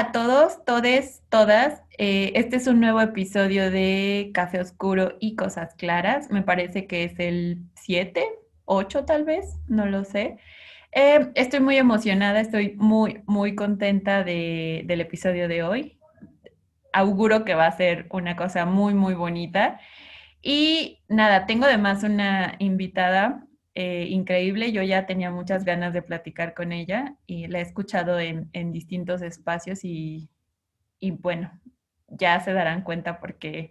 a todos, todes, todas. Eh, este es un nuevo episodio de Café Oscuro y Cosas Claras. Me parece que es el 7, 8 tal vez, no lo sé. Eh, estoy muy emocionada, estoy muy, muy contenta del episodio de hoy. Auguro que va a ser una cosa muy, muy bonita. Y nada, tengo además una invitada eh, increíble. Yo ya tenía muchas ganas de platicar con ella y la he escuchado en, distintos espacios y, bueno, ya se darán cuenta porque,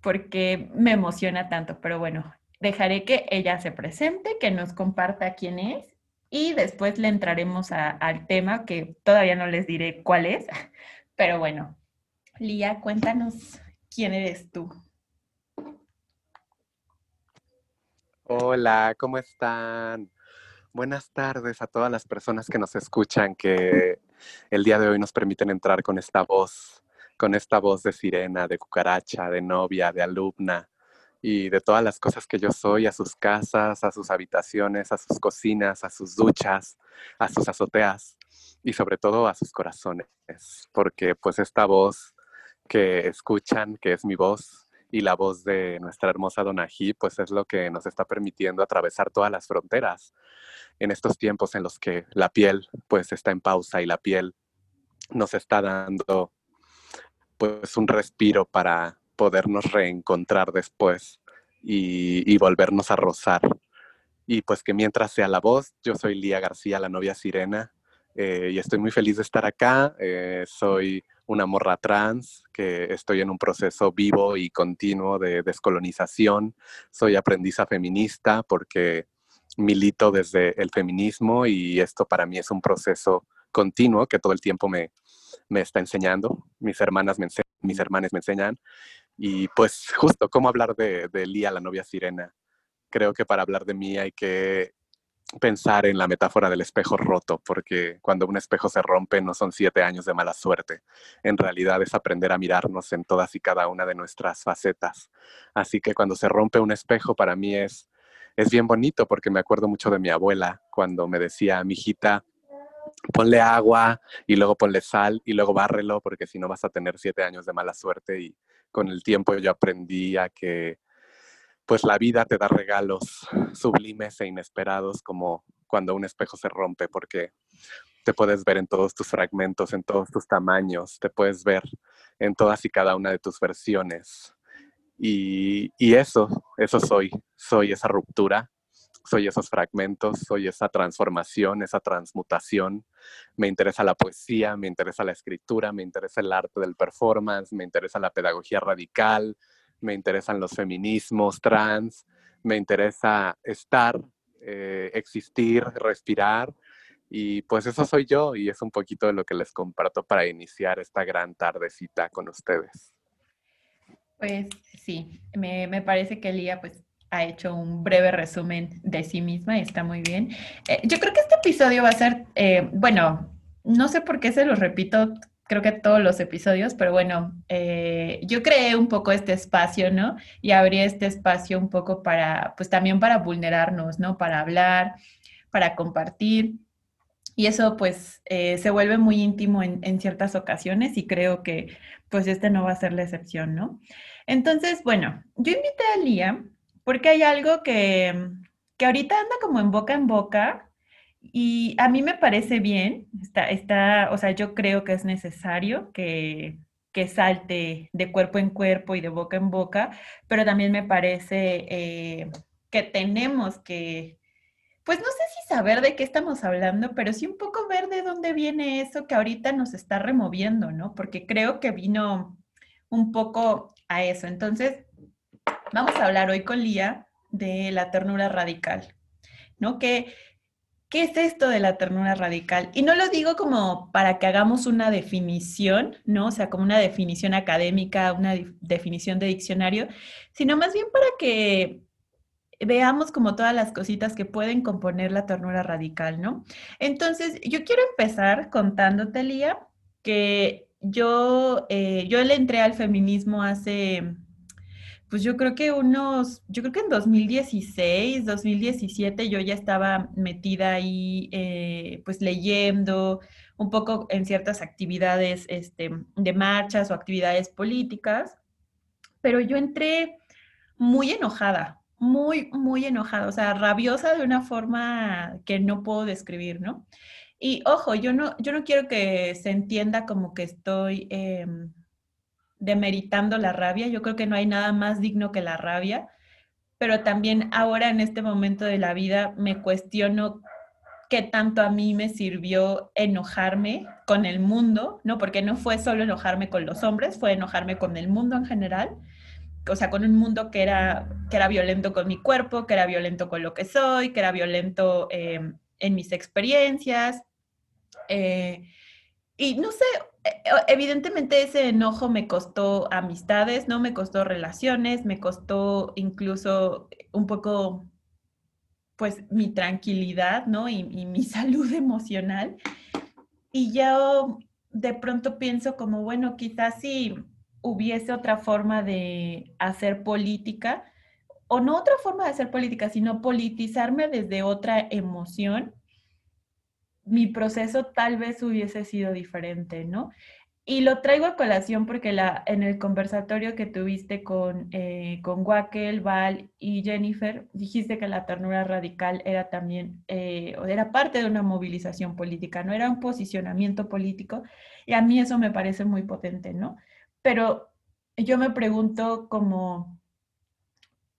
porque me emociona tanto. Pero bueno, dejaré que ella se presente, que nos comparta quién es y después le entraremos al tema que todavía no les diré cuál es. Pero bueno, Lía, cuéntanos quién eres tú. Hola, ¿cómo están? Buenas tardes a todas las personas que nos escuchan, que el día de hoy nos permiten entrar con esta voz, con esta voz de sirena, de cucaracha, de novia, de alumna y de todas las cosas que yo soy, a sus casas, a sus habitaciones, a sus cocinas, a sus duchas, a sus azoteas y sobre todo a sus corazones, porque pues esta voz que escuchan, que es mi voz, y la voz de nuestra hermosa Donají, pues es lo que nos está permitiendo atravesar todas las fronteras en estos tiempos en los que la piel pues está en pausa y la piel nos está dando pues un respiro para podernos reencontrar después y, volvernos a rozar. Y pues que mientras sea la voz, yo soy Lía García, la novia sirena, eh, y estoy muy feliz de estar acá. Eh, soy una morra trans, que estoy en un proceso vivo y continuo de descolonización. Soy aprendiza feminista porque milito desde el feminismo y esto para mí es un proceso continuo que todo el tiempo me, me está enseñando. Mis hermanas me enseñan, mis hermanas me enseñan. Y pues justo, ¿cómo hablar de, de Lía, la novia sirena? Creo que para hablar de mí hay que pensar en la metáfora del espejo roto, porque cuando un espejo se rompe no son siete años de mala suerte. En realidad es aprender a mirarnos en todas y cada una de nuestras facetas. Así que cuando se rompe un espejo para mí es, es bien bonito porque me acuerdo mucho de mi abuela cuando me decía, mi hijita, ponle agua y luego ponle sal y luego bárrelo porque si no vas a tener siete años de mala suerte y con el tiempo yo aprendí a que pues la vida te da regalos sublimes e inesperados como cuando un espejo se rompe, porque te puedes ver en todos tus fragmentos, en todos tus tamaños, te puedes ver en todas y cada una de tus versiones. Y, eso, eso soy, soy esa ruptura, soy esos fragmentos, soy esa transformación, esa transmutación. Me interesa la poesía, me interesa la escritura, me interesa el arte del performance, me interesa la pedagogía radical, me interesan los feminismos trans, me interesa estar, eh, existir, respirar. Y pues eso soy yo y es un poquito de lo que les comparto para iniciar esta gran tardecita con ustedes. Pues sí, me, parece que Elía pues ha hecho un breve resumen de sí misma y está muy bien. Eh, yo creo que este episodio va a ser, eh, bueno, no sé por qué se lo repito creo que todos los episodios, pero bueno, eh, yo creé un poco este espacio, ¿no? Y abrí este espacio un poco para, pues también para vulnerarnos, ¿no? Para hablar, para compartir. Y eso pues eh, se vuelve muy íntimo en, en, ciertas ocasiones y creo que pues este no va a ser la excepción, ¿no? Entonces, bueno, yo invité a Lía porque hay algo que, que ahorita anda como en boca en boca, y a mí me parece bien, está, está, o sea, yo creo que es necesario que, que salte de cuerpo en cuerpo y de boca en boca, pero también me parece eh, que tenemos que, pues no sé si saber de qué estamos hablando, pero sí un poco ver de dónde viene eso que ahorita nos está removiendo, ¿no? Porque creo que vino un poco a eso. Entonces, vamos a hablar hoy con Lía de la ternura radical, ¿no? Que ¿Qué es esto de la ternura radical? Y no lo digo como para que hagamos una definición, ¿no? O sea, como una definición académica, una definición de diccionario, sino más bien para que veamos como todas las cositas que pueden componer la ternura radical, ¿no? Entonces, yo quiero empezar contándote, Lía, que yo, eh, yo le entré al feminismo hace pues yo creo que unos, yo creo que en 2016, 2017 yo ya estaba metida ahí, eh, pues leyendo un poco en ciertas actividades este, de marchas o actividades políticas, pero yo entré muy enojada, muy, muy enojada, o sea, rabiosa de una forma que no puedo describir, ¿no? Y ojo, yo no, yo no quiero que se entienda como que estoy em, demeritando la rabia, yo creo que no hay nada más digno que la rabia, pero también ahora en este momento de la vida me cuestiono qué tanto a mí me sirvió enojarme con el mundo, ¿no? Porque no fue solo enojarme con los hombres, fue enojarme con el mundo en general o sea, con un mundo que era, que era violento con mi cuerpo, que era violento con lo que soy, que era violento eh, en mis experiencias. Eh, y no sé, evidentemente ese enojo me costó amistades, ¿no? Me costó relaciones, me costó incluso un poco, pues, mi tranquilidad, ¿no? Y, y mi salud emocional. Y yo de pronto pienso como, bueno, quizás sí hubiese otra forma de hacer política, o no otra forma de hacer política, sino politizarme desde otra emoción, mi proceso tal vez hubiese sido diferente, ¿no? Y lo traigo a colación porque la, en el conversatorio que tuviste con, eh, con Wackel, Val y Jennifer, dijiste que la ternura radical era también, eh, era parte de una movilización política, no era un posicionamiento político. Y a mí eso me parece muy potente, ¿no? pero yo me pregunto como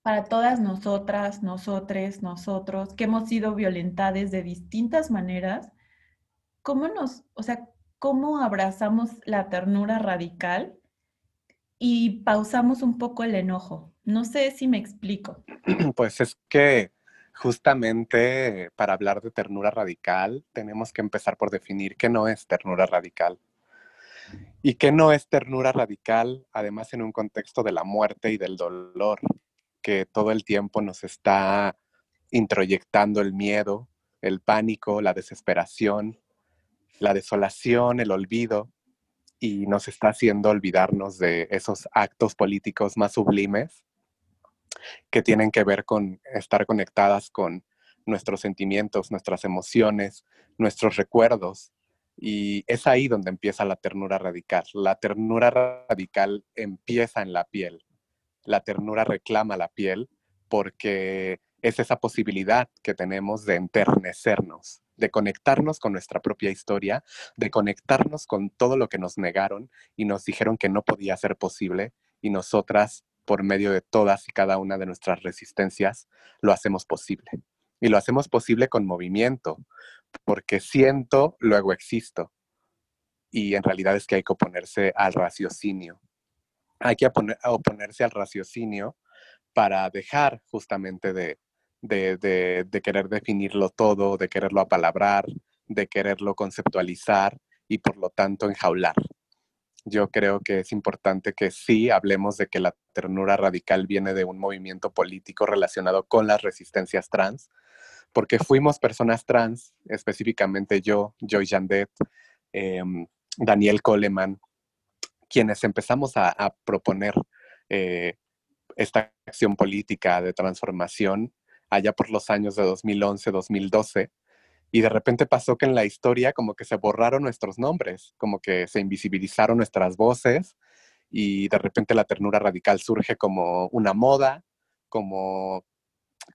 para todas nosotras, nosotres, nosotros, que hemos sido violentadas de distintas maneras, ¿cómo nos, o sea, cómo abrazamos la ternura radical y pausamos un poco el enojo? No sé si me explico. Pues es que justamente para hablar de ternura radical tenemos que empezar por definir qué no es ternura radical y que no es ternura radical, además en un contexto de la muerte y del dolor, que todo el tiempo nos está introyectando el miedo, el pánico, la desesperación, la desolación, el olvido, y nos está haciendo olvidarnos de esos actos políticos más sublimes que tienen que ver con estar conectadas con nuestros sentimientos, nuestras emociones, nuestros recuerdos, y es ahí donde empieza la ternura radical. La ternura radical empieza en la piel. La ternura reclama la piel porque es esa posibilidad que tenemos de enternecernos, de conectarnos con nuestra propia historia, de conectarnos con todo lo que nos negaron y nos dijeron que no podía ser posible y nosotras, por medio de todas y cada una de nuestras resistencias, lo hacemos posible. Y lo hacemos posible con movimiento, porque siento, luego existo. Y en realidad es que hay que oponerse al raciocinio. Hay que oponerse al raciocinio para dejar justamente de, de, querer definirlo todo, de quererlo apalabrar, de quererlo conceptualizar y por lo tanto enjaular. Yo creo que es importante que sí hablemos de que la ternura radical viene de un movimiento político relacionado con las resistencias trans, porque fuimos personas trans, específicamente yo, Joy Jandet, em, Daniel Coleman, quienes empezamos a, proponer eh, esta acción política de transformación allá por los años de 2011, 2012. Y de repente pasó que en la historia como que se borraron nuestros nombres, como que se invisibilizaron nuestras voces y de repente la ternura radical surge como una moda, como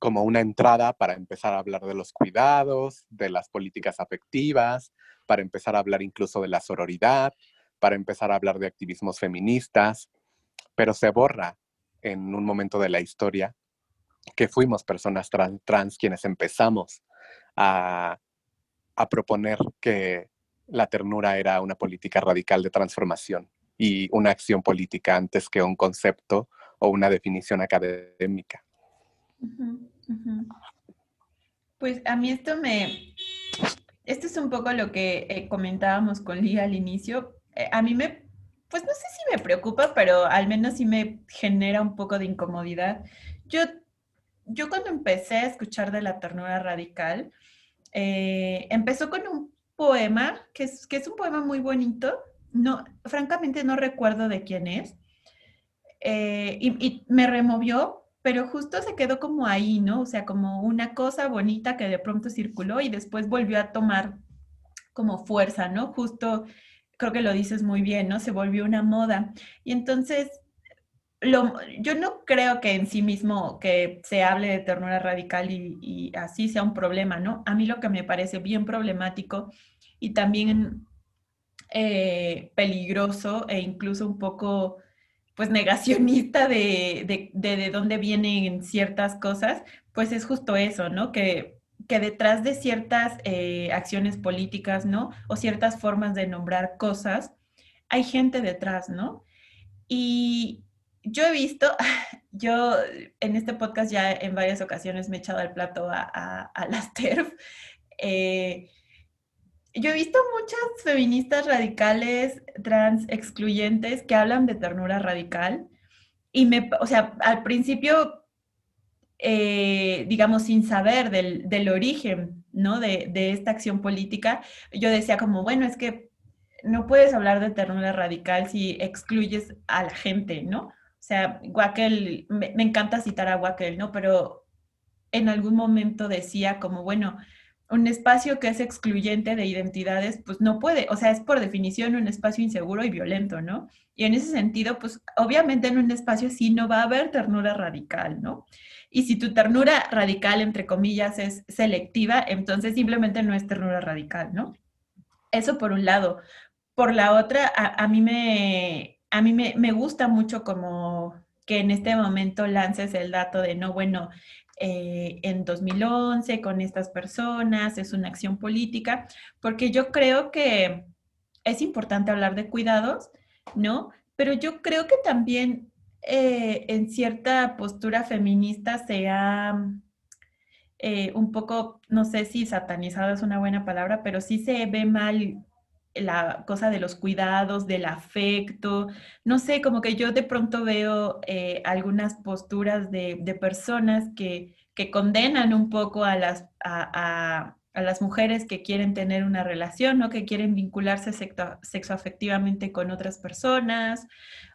como una entrada para empezar a hablar de los cuidados, de las políticas afectivas, para empezar a hablar incluso de la sororidad, para empezar a hablar de activismos feministas, pero se borra en un momento de la historia que fuimos personas trans, quienes empezamos a, proponer que la ternura era una política radical de transformación y una acción política antes que un concepto o una definición académica. Pues a mí esto me, esto es un poco lo que eh, comentábamos con Lía al inicio. Eh, a mí me, pues no sé si me preocupa, pero al menos sí me genera un poco de incomodidad. Yo, yo cuando empecé a escuchar de la ternura radical, eh, empezó con un poema, que es, un poema muy bonito. No, francamente no recuerdo de quién es. y, me removió pero justo se quedó como ahí, ¿no? O sea, como una cosa bonita que de pronto circuló y después volvió a tomar como fuerza, ¿no? Justo creo que lo dices muy bien, ¿no? Se volvió una moda. Y entonces, yo no creo que en sí mismo que se hable de ternura radical y, así sea un problema, ¿no? A mí lo que me parece bien problemático y también eh, peligroso e incluso un poco pues negacionista de, de, de, de, dónde vienen ciertas cosas, pues es justo eso, ¿no? Que que detrás de ciertas eh, acciones políticas, ¿no? O ciertas formas de nombrar cosas, hay gente detrás, ¿no? Y yo he visto, yo en este podcast ya en varias ocasiones me he echado el plato a, las TERF. Eh, yo he visto muchas feministas radicales, trans, excluyentes, que hablan de ternura radical. Y me, o sea, al principio eh, digamos, sin saber del, origen, ¿no? De, esta acción política, yo decía como, bueno, es que no puedes hablar de ternura radical si excluyes a la gente, ¿no? O sea, Wackel, me, encanta citar a Wackel, ¿no? Pero en algún momento decía como, bueno, un espacio que es excluyente de identidades, pues no puede, o sea, es por definición un espacio inseguro y violento, ¿no? Y en ese sentido, pues obviamente en un espacio sí no va a haber ternura radical, ¿no? Y si tu ternura radical, entre comillas, es selectiva, entonces simplemente no es ternura radical, ¿no? Eso por un lado. Por la otra, a, mí, me, a mí me, gusta mucho como que en este momento lances el dato de, no, bueno, eh, en 2011 con estas personas, es una acción política, porque yo creo que es importante hablar de cuidados, ¿no? Pero yo creo que también eh, en cierta postura feminista se ha eh, un poco, no sé si satanizado es una buena palabra, pero sí se ve mal la cosa de los cuidados, del afecto, no sé, como que yo de pronto veo eh, algunas posturas de, personas que, condenan un poco a las, a, las mujeres que quieren tener una relación, ¿no? que quieren vincularse sexoafectivamente con otras personas,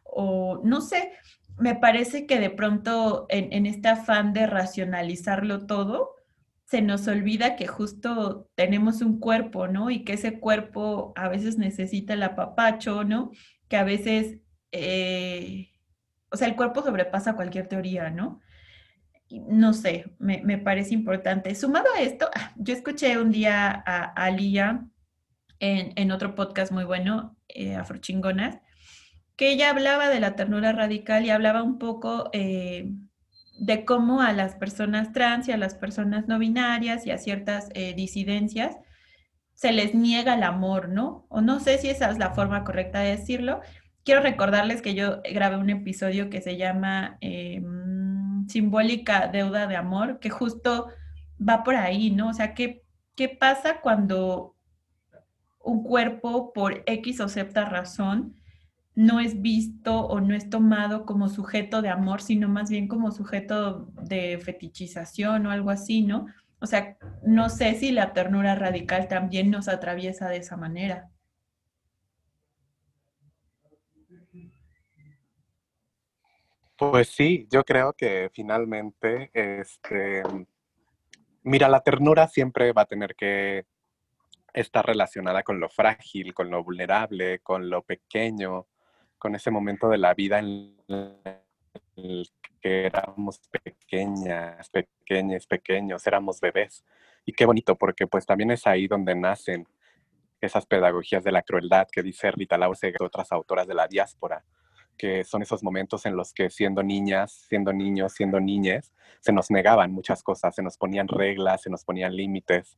o no sé, me parece que de pronto en, este afán de racionalizarlo todo, se nos olvida que justo tenemos un cuerpo, ¿no? Y que ese cuerpo a veces necesita el apapacho, ¿no? Que a veces, eh, o sea, el cuerpo sobrepasa cualquier teoría, ¿no? No sé, me, parece importante. Sumado a esto, ah, yo escuché un día a, a en, otro podcast muy bueno, eh, Afrochingonas, que ella hablaba de la ternura radical y hablaba un poco eh, de cómo a las personas trans y a las personas no binarias y a ciertas eh, disidencias se les niega el amor, ¿no? O no sé si esa es la forma correcta de decirlo. Quiero recordarles que yo grabé un episodio que se llama em, Simbólica Deuda de Amor, que justo va por ahí, ¿no? O sea, ¿qué, qué pasa cuando un cuerpo por X o Z razón no es visto o no es tomado como sujeto de amor, sino más bien como sujeto de fetichización o algo así, ¿no? O sea, no sé si la ternura radical también nos atraviesa de esa manera. Pues sí, yo creo que finalmente, este, mira, la ternura siempre va a tener que estar relacionada con lo frágil, con lo vulnerable, con lo pequeño, con ese momento de la vida en el que éramos pequeñas, pequeños, pequeños, éramos bebés. Y qué bonito, porque pues también es ahí donde nacen esas pedagogías de la crueldad que dice Rita Lause y otras autoras de la diáspora, que son esos momentos en los que siendo niñas, siendo niños, siendo niñes, se nos negaban muchas cosas, se nos ponían reglas, se nos ponían límites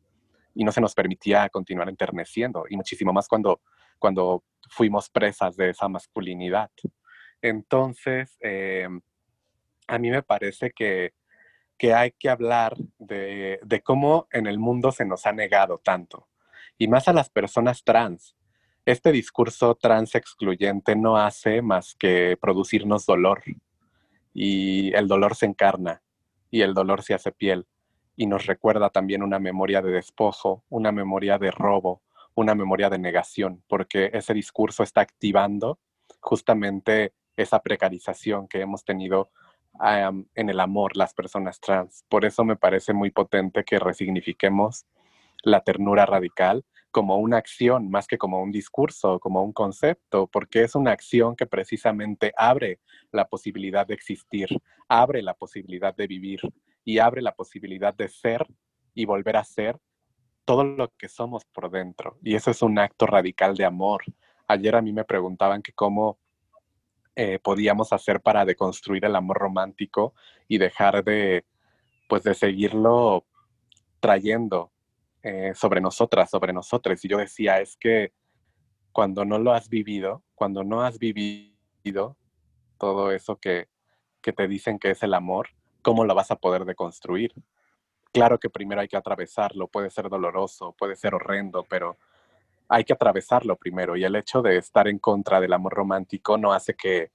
y no se nos permitía continuar enterneciendo. Y muchísimo más cuando cuando fuimos presas de esa masculinidad. Entonces, eh, a mí me parece que, hay que hablar de, cómo en el mundo se nos ha negado tanto, y más a las personas trans. Este discurso trans excluyente no hace más que producirnos dolor, y el dolor se encarna, y el dolor se hace piel, y nos recuerda también una memoria de despojo, una memoria de robo, una memoria de negación, porque ese discurso está activando justamente esa precarización que hemos tenido en el amor las personas trans. Por eso me parece muy potente que resignifiquemos la ternura radical, como una acción más que como un discurso, como un concepto, porque es una acción que precisamente abre la posibilidad de existir, abre la posibilidad de vivir y abre la posibilidad de ser y volver a ser todo lo que somos por dentro. Y eso es un acto radical de amor. Ayer a mí me preguntaban que cómo eh, podíamos hacer para deconstruir el amor romántico y dejar de, pues, de seguirlo trayendo eh, sobre nosotras, sobre nosotros. Y yo decía, es que cuando no lo has vivido, cuando no has vivido todo eso que, que te dicen que es el amor, ¿cómo lo vas a poder deconstruir? Claro que primero hay que atravesarlo, puede ser doloroso, puede ser horrendo, pero hay que atravesarlo primero y el hecho de estar en contra del amor romántico no hace que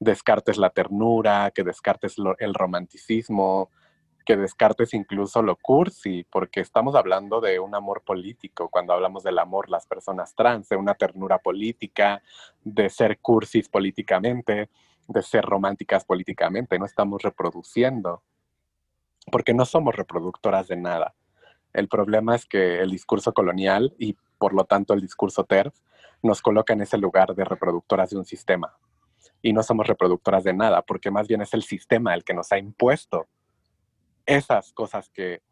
descartes la ternura, que descartes el romanticismo, que descartes incluso lo cursi, porque estamos hablando de un amor político, cuando hablamos del amor las personas trans, de una ternura política, de ser cursis políticamente, de ser románticas políticamente, no estamos reproduciendo, porque no somos reproductoras de nada. El problema es que el discurso colonial y por lo tanto el discurso TERF nos coloca en ese lugar de reproductoras de un sistema. Y no somos reproductoras de nada, porque más bien es el sistema el que nos ha impuesto esas cosas que,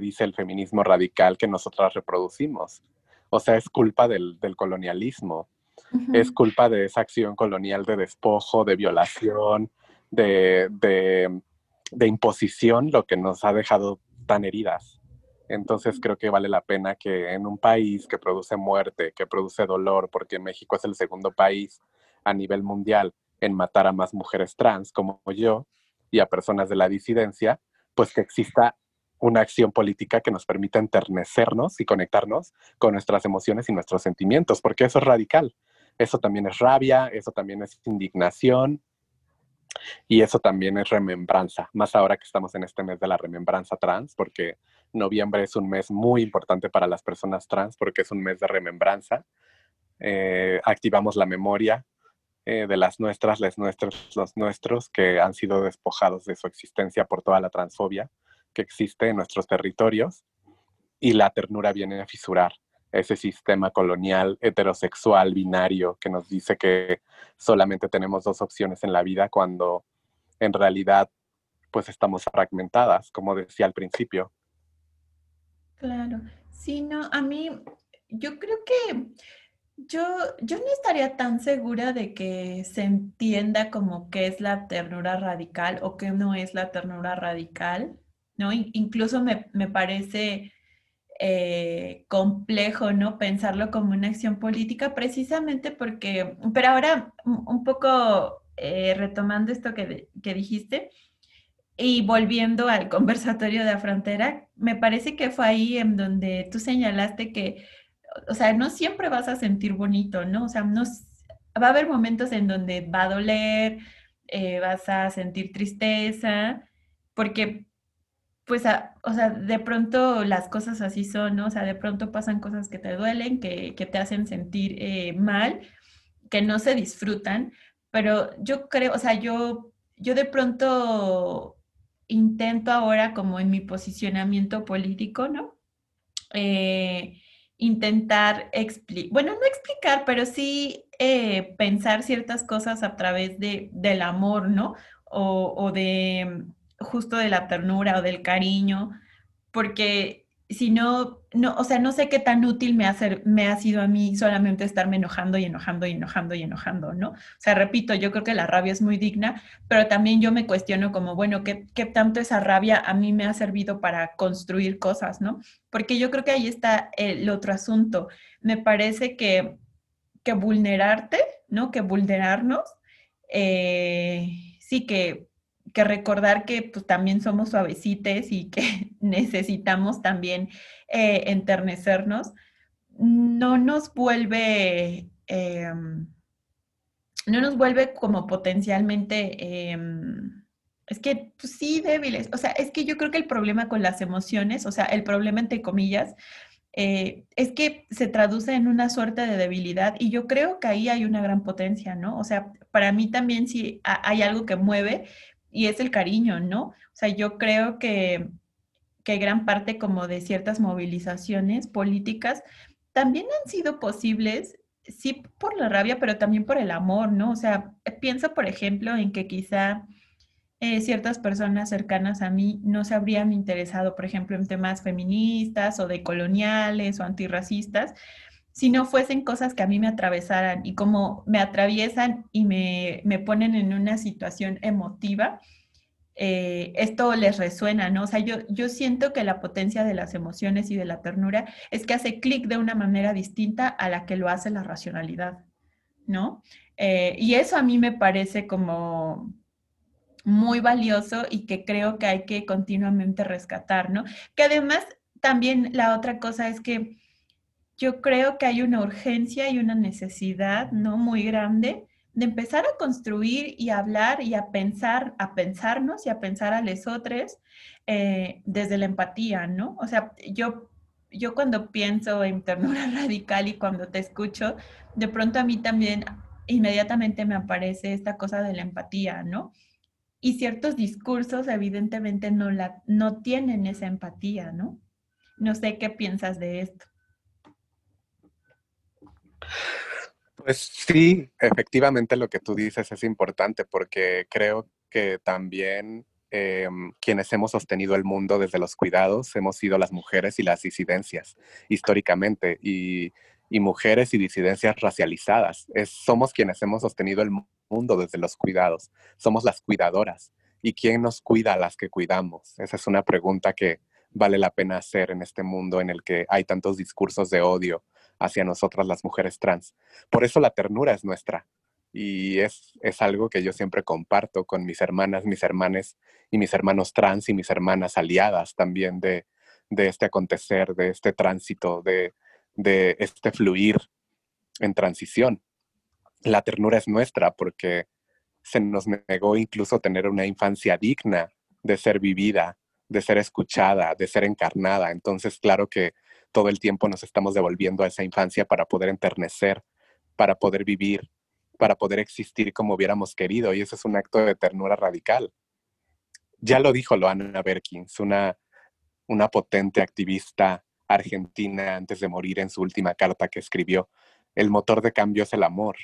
dice el feminismo radical que nosotras reproducimimos. O sea, es culpa del, colonialismo, es culpa de esa acción colonial de despojo, de violación, de, de imposición, lo que nos ha dejado tan heridas. Entonces creo que vale la pena que en un país que produce muerte, que produce dolor, porque México es el segundo país a nivel mundial en matar a más mujeres trans como yo y a personas de la disidencia, pues que exista una acción política que nos permita enternecernos y conectarnos con nuestras emociones y nuestros sentimientos, porque eso es radical. Eso también es rabia, eso también es indignación y eso también es remembranza, más ahora que estamos en este mes de la remembranza trans, porque noviembre es un mes muy importante para las personas trans, porque es un mes de remembranza. Eh, activamos la memoria, eh, de las nuestras, les nuestros, los nuestros, que han sido despojados de su existencia por toda la transfobia que existe en nuestros territorios. Y la ternura viene a fisurar ese sistema colonial, heterosexual, binario, que nos dice que solamente tenemos dos opciones en la vida cuando en realidad pues estamos fragmentadas, como decía al principio. Claro, sí, no, a mí, yo creo que yo, yo no estaría tan segura de que se entienda como qué es la ternura radical o qué no es la ternura radical, ¿no? incluso me, parece eh, complejo, ¿no? Pensarlo como una acción política precisamente porque, pero ahora un poco eh, retomando esto que, que dijiste y volviendo al conversatorio de la frontera, me parece que fue ahí en donde tú señalaste que o sea, no siempre vas a sentir bonito, ¿no? O sea, no, va a haber momentos en donde va a doler, eh, vas a sentir tristeza, porque, pues, o sea, de pronto las cosas así son, ¿no? O sea, de pronto pasan cosas que te duelen, que, te hacen sentir eh, mal, que no se disfrutan, pero yo creo, o sea, yo, yo de pronto intento ahora como en mi posicionamiento político, ¿no? Eh, intentar explicar, bueno, no explicar, pero sí eh, pensar ciertas cosas a través de, del amor, ¿no? O, o, de justo de la ternura o del cariño, porque si no, no, o sea, no sé qué tan útil me ha, me ha sido a mí solamente estarme enojando y enojando y enojando y enojando, ¿no? O sea, repito, yo creo que la rabia es muy digna, pero también yo me cuestiono como, bueno, ¿qué, qué tanto esa rabia a mí me ha servido para construir cosas, ¿no? Porque yo creo que ahí está el otro asunto. Me parece que, que vulnerarte, ¿no? Que vulnerarnos, eh, sí que que recordar que pues, también somos suavecites y que necesitamos también eh, enternecernos, no nos vuelve, em, no nos vuelve como potencialmente, em, es que pues, sí, débiles. O sea, es que yo creo que el problema con las emociones, o sea, el problema entre comillas, eh, es que se traduce en una suerte de debilidad y yo creo que ahí hay una gran potencia, ¿no? O sea, para mí también sí hay algo que mueve, y es el cariño, ¿no? O sea, yo creo que, que gran parte como de ciertas movilizaciones políticas también han sido posibles, sí por la rabia, pero también por el amor, ¿no? O sea, pienso, por ejemplo, en que quizá eh, ciertas personas cercanas a mí no se habrían interesado, por ejemplo, en temas feministas o de coloniales o antirracistas, si no fuesen cosas que a mí me atravesaran y como me atraviesan y me, me ponen en una situación emotiva, eh, esto les resuena, ¿no? O sea, yo, yo siento que la potencia de las emociones y de la ternura es que hace clic de una manera distinta a la que lo hace la racionalidad, ¿no? Eh, y eso a mí me parece como muy valioso y que creo que hay que continuamente rescatar, ¿no? Que además también la otra cosa es que yo creo que hay una urgencia y una necesidad, ¿no? Muy grande de empezar a construir y a hablar y a pensar, a pensarnos y a pensar a lesotres eh, desde la empatía, ¿no? O sea, yo, yo cuando pienso en ternura radical y cuando te escucho, de pronto a mí también inmediatamente me aparece esta cosa de la empatía, ¿no? Y ciertos discursos evidentemente no, la, no tienen esa empatía, ¿no? No sé qué piensas de esto. Pues sí, efectivamente lo que tú dices es importante porque creo que también em, quienes hemos sostenido el mundo desde los cuidados hemos sido las mujeres y las disidencias históricamente y, mujeres y disidencias racializadas. somos quienes hemos sostenido el mundo desde los cuidados. Somos las cuidadoras. ¿Y quién nos cuida a las que cuidamos? Esa es una pregunta que vale la pena hacer en este mundo en el que hay tantos discursos de odio hacia nosotras las mujeres trans. Por eso la ternura es nuestra y es, es algo que yo siempre comparto con mis hermanas, mis hermanes y mis hermanos trans y mis hermanas aliadas también de, de este acontecer, de este tránsito, de, de este fluir en transición. La ternura es nuestra porque se nos negó incluso tener una infancia digna de ser vivida, de ser escuchada, de ser encarnada. Entonces, claro que todo el tiempo nos estamos devolviendo a esa infancia para poder enternecer, para poder vivir, para poder existir como hubiéramos querido. Y eso es un acto de ternura radical. Ya lo dijo Loana Berkins, una, una potente activista argentina antes de morir en su última carta que escribió. El motor de cambio es el amor.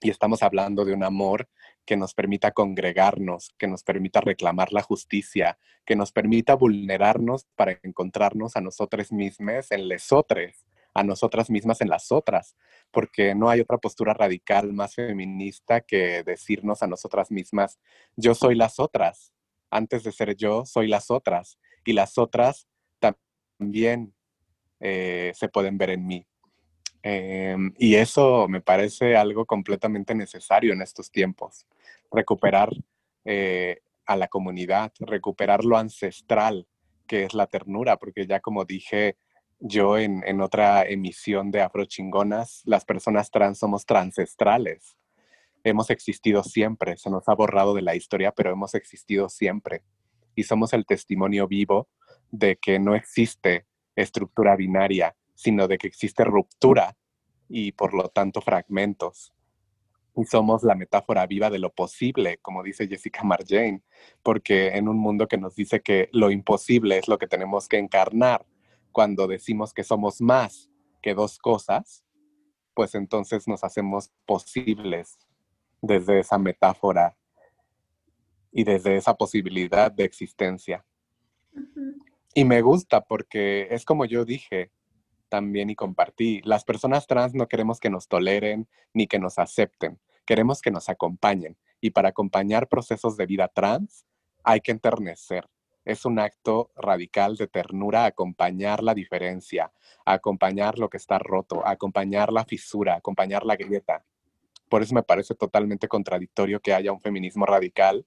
Y estamos hablando de un amor que nos permita congregarnos, que nos permita reclamar la justicia, que nos permita vulnerarnos para encontrarnos a nosotros mismos en lesotres, a nosotras mismas en las otras, porque no hay otra postura radical más feminista que decirnos a nosotras mismas, yo soy las otras, antes de ser yo, soy las otras, y las otras también eh, se pueden ver en mí. Em, y eso me parece algo completamente necesario en estos tiempos. Recuperar eh, a la comunidad, recuperar lo ancestral que es la ternura, porque ya como dije yo en, en otra emisión de Afrochingonas, las personas trans somos transestrales. Hemos existido siempre, se nos ha borrado de la historia, pero hemos existido siempre. Y somos el testimonio vivo de que no existe estructura binaria, sino de que existe ruptura y por lo tanto fragmentos. Y somos la metáfora viva de lo posible, como dice Jessica Marjane, porque en un mundo que nos dice que lo imposible es lo que tenemos que encarnar, cuando decimos que somos más que dos cosas, pues entonces nos hacemos posibles desde esa metáfora y desde esa posibilidad de existencia. Y me gusta porque es como yo dije, también y compartí. Las personas trans no queremos que nos toleren ni que nos acepten, queremos que nos acompañen. Y para acompañar procesos de vida trans hay que enternecer. Es un acto radical de ternura acompañar la diferencia, acompañar lo que está roto, acompañar la fisura, acompañar la grieta. Por eso me parece totalmente contradictorio que haya un feminismo radical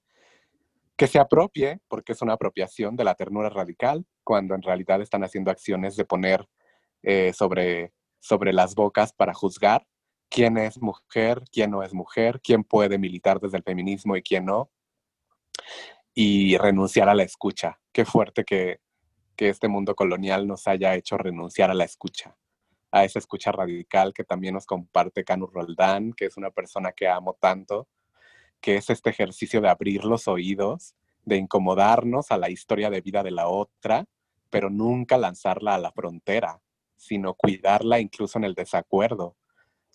que se apropie, porque es una apropiación de la ternura radical, cuando en realidad están haciendo acciones de poner eh, sobre, sobre las bocas para juzgar quién es mujer, quién no es mujer, quién puede militar desde el feminismo y quién no, y renunciar a la escucha. Qué fuerte que, que este mundo colonial nos haya hecho renunciar a la escucha, a esa escucha radical que también nos comparte Canu Roldán, que es una persona que amo tanto, que es este ejercicio de abrir los oídos, de incomodarnos a la historia de vida de la otra pero nunca lanzarla a la frontera, sino cuidarla incluso en el desacuerdo.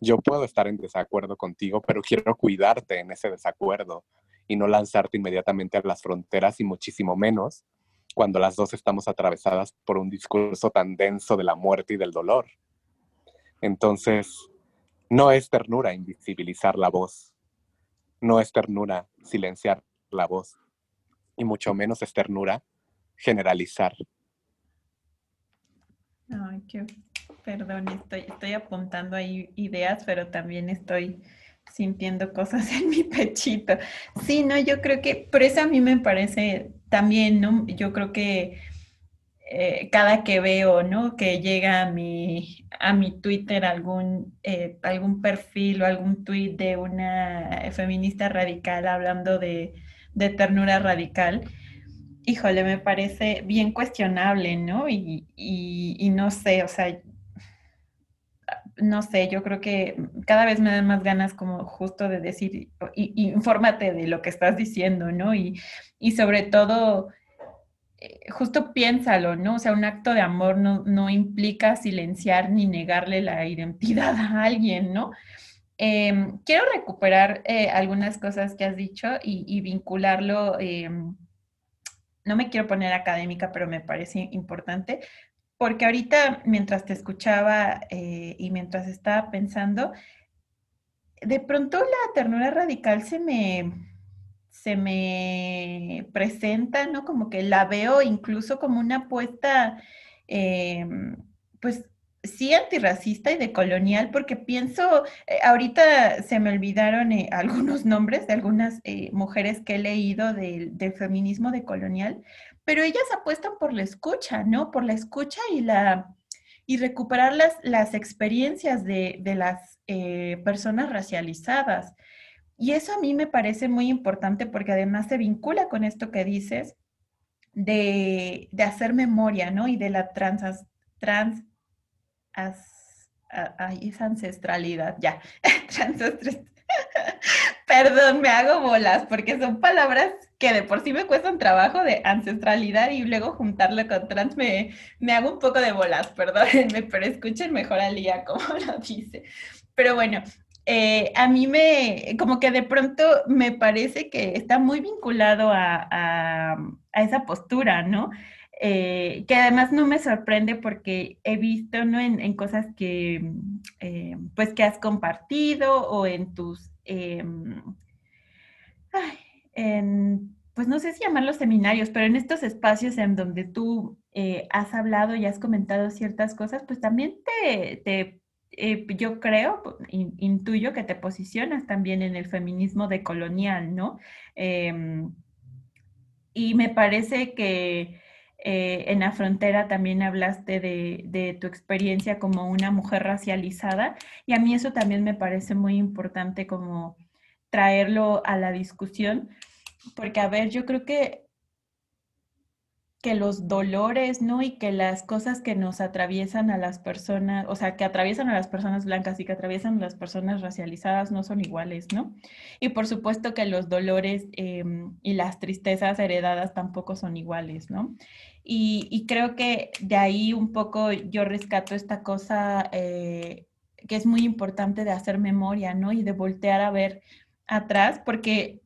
Yo puedo estar en desacuerdo contigo, pero quiero cuidarte en ese desacuerdo y no lanzarte inmediatamente a las fronteras y muchísimo menos cuando las dos estamos atravesadas por un discurso tan denso de la muerte y del dolor. Entonces, no es ternura invisibilizar la voz, no es ternura silenciar la voz, y mucho menos es ternura generalizar. Ay, qué, perdón, estoy, estoy apuntando ahí ideas, pero también estoy sintiendo cosas en mi pechito. Sí, no, yo creo que, por eso a mí me parece también, ¿no? Yo creo que eh, cada que veo, ¿no? Que llega a mi, a mi Twitter algún, eh, algún perfil o algún tweet de una feminista radical hablando de, de ternura radical, híjole, me parece bien cuestionable, ¿no? Y, y, no sé, o sea, no sé, yo creo que cada vez me dan más ganas como justo de decir, y, infórmate de lo que estás diciendo, ¿no? Y, y sobre todo, eh, justo piénsalo, ¿no? O sea, un acto de amor no, no implica silenciar ni negarle la identidad a alguien, ¿no? Em, quiero recuperar eh, algunas cosas que has dicho y, vincularlo, em, no me quiero poner académica, pero me parece importante, porque ahorita mientras te escuchaba eh, y mientras estaba pensando, de pronto la ternura radical se me, se me presenta, ¿no? Como que la veo incluso como una apuesta, em, pues sí antirracista y decolonial, porque pienso, eh, ahorita se me olvidaron eh, algunos nombres de algunas eh, mujeres que he leído del, feminismo decolonial, pero ellas apuestan por la escucha, ¿no? Por la escucha y la y recuperar las, las experiencias de, de las personas racializadas. Y eso a mí me parece muy importante porque además se vincula con esto que dices de, de hacer memoria, ¿no? Y de la trans, trans Ay, esa ancestralidad, ya. Perdón, me hago bolas porque son palabras que de por sí me cuestan trabajo de ancestralidad y luego juntarlo con trans me, me hago un poco de bolas, perdónenme, pero escuchen mejor a Lía como lo dice. Pero bueno, eh, a mí me, como que de pronto me parece que está muy vinculado a, a esa postura, ¿no? Eh, que además no me sorprende porque he visto ¿no? en, cosas que, eh, pues que has compartido o en tus, em, en, pues no sé si llamarlos seminarios, pero en estos espacios en donde tú eh, has hablado y has comentado ciertas cosas, pues también te, te yo creo, intuyo que te posicionas también en el feminismo decolonial, ¿no? Em, y me parece que eh, en la frontera también hablaste de, tu experiencia como una mujer racializada y a mí eso también me parece muy importante como traerlo a la discusión, porque a ver, yo creo que que los dolores, ¿no? Y que las cosas que nos atraviesan a las personas, o sea, que atraviesan a las personas blancas y que atraviesan a las personas racializadas no son iguales, ¿no? Y por supuesto que los dolores em, y las tristezas heredadas tampoco son iguales, ¿no? Y, creo que de ahí un poco yo rescato esta cosa eh, que es muy importante de hacer memoria, ¿no? Y de voltear a ver atrás, porque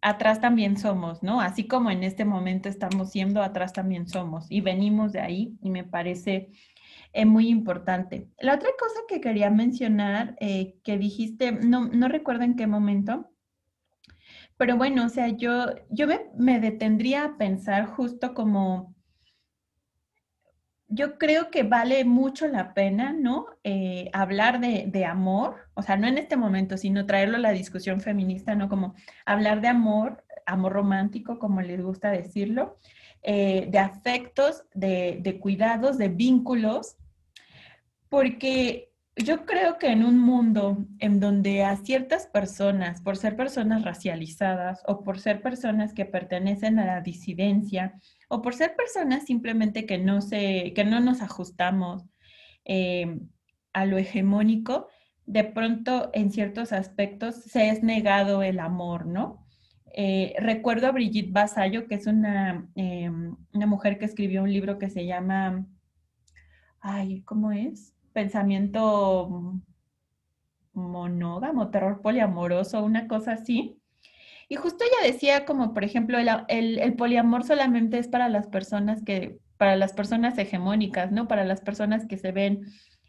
atrás también somos, ¿no? Así como en este momento estamos siendo, atrás también somos y venimos de ahí y me parece eh, muy importante. La otra cosa que quería mencionar, eh, que dijiste, no, no recuerdo en qué momento, pero bueno, o sea, yo, yo me, detendría a pensar justo como, yo creo que vale mucho la pena, ¿no? Eh, hablar de, amor, o sea, no en este momento, sino traerlo a la discusión feminista, ¿no? Como hablar de amor, amor romántico, como les gusta decirlo, eh, de afectos, de cuidados, de vínculos, porque yo creo que en un mundo en donde a ciertas personas, por ser personas racializadas o por ser personas que pertenecen a la disidencia o por ser personas simplemente que no, se, que no nos ajustamos eh, a lo hegemónico, de pronto en ciertos aspectos se es negado el amor, ¿no? Eh, recuerdo a Brigitte Basayo, que es una, em, una mujer que escribió un libro que se llama, ay, ¿cómo es? Pensamiento monógamo, terror poliamoroso, una cosa así. Y justo ella decía como, por ejemplo, el, el, poliamor solamente es para las personas que, para las personas hegemónicas, ¿no? Para las personas que se ven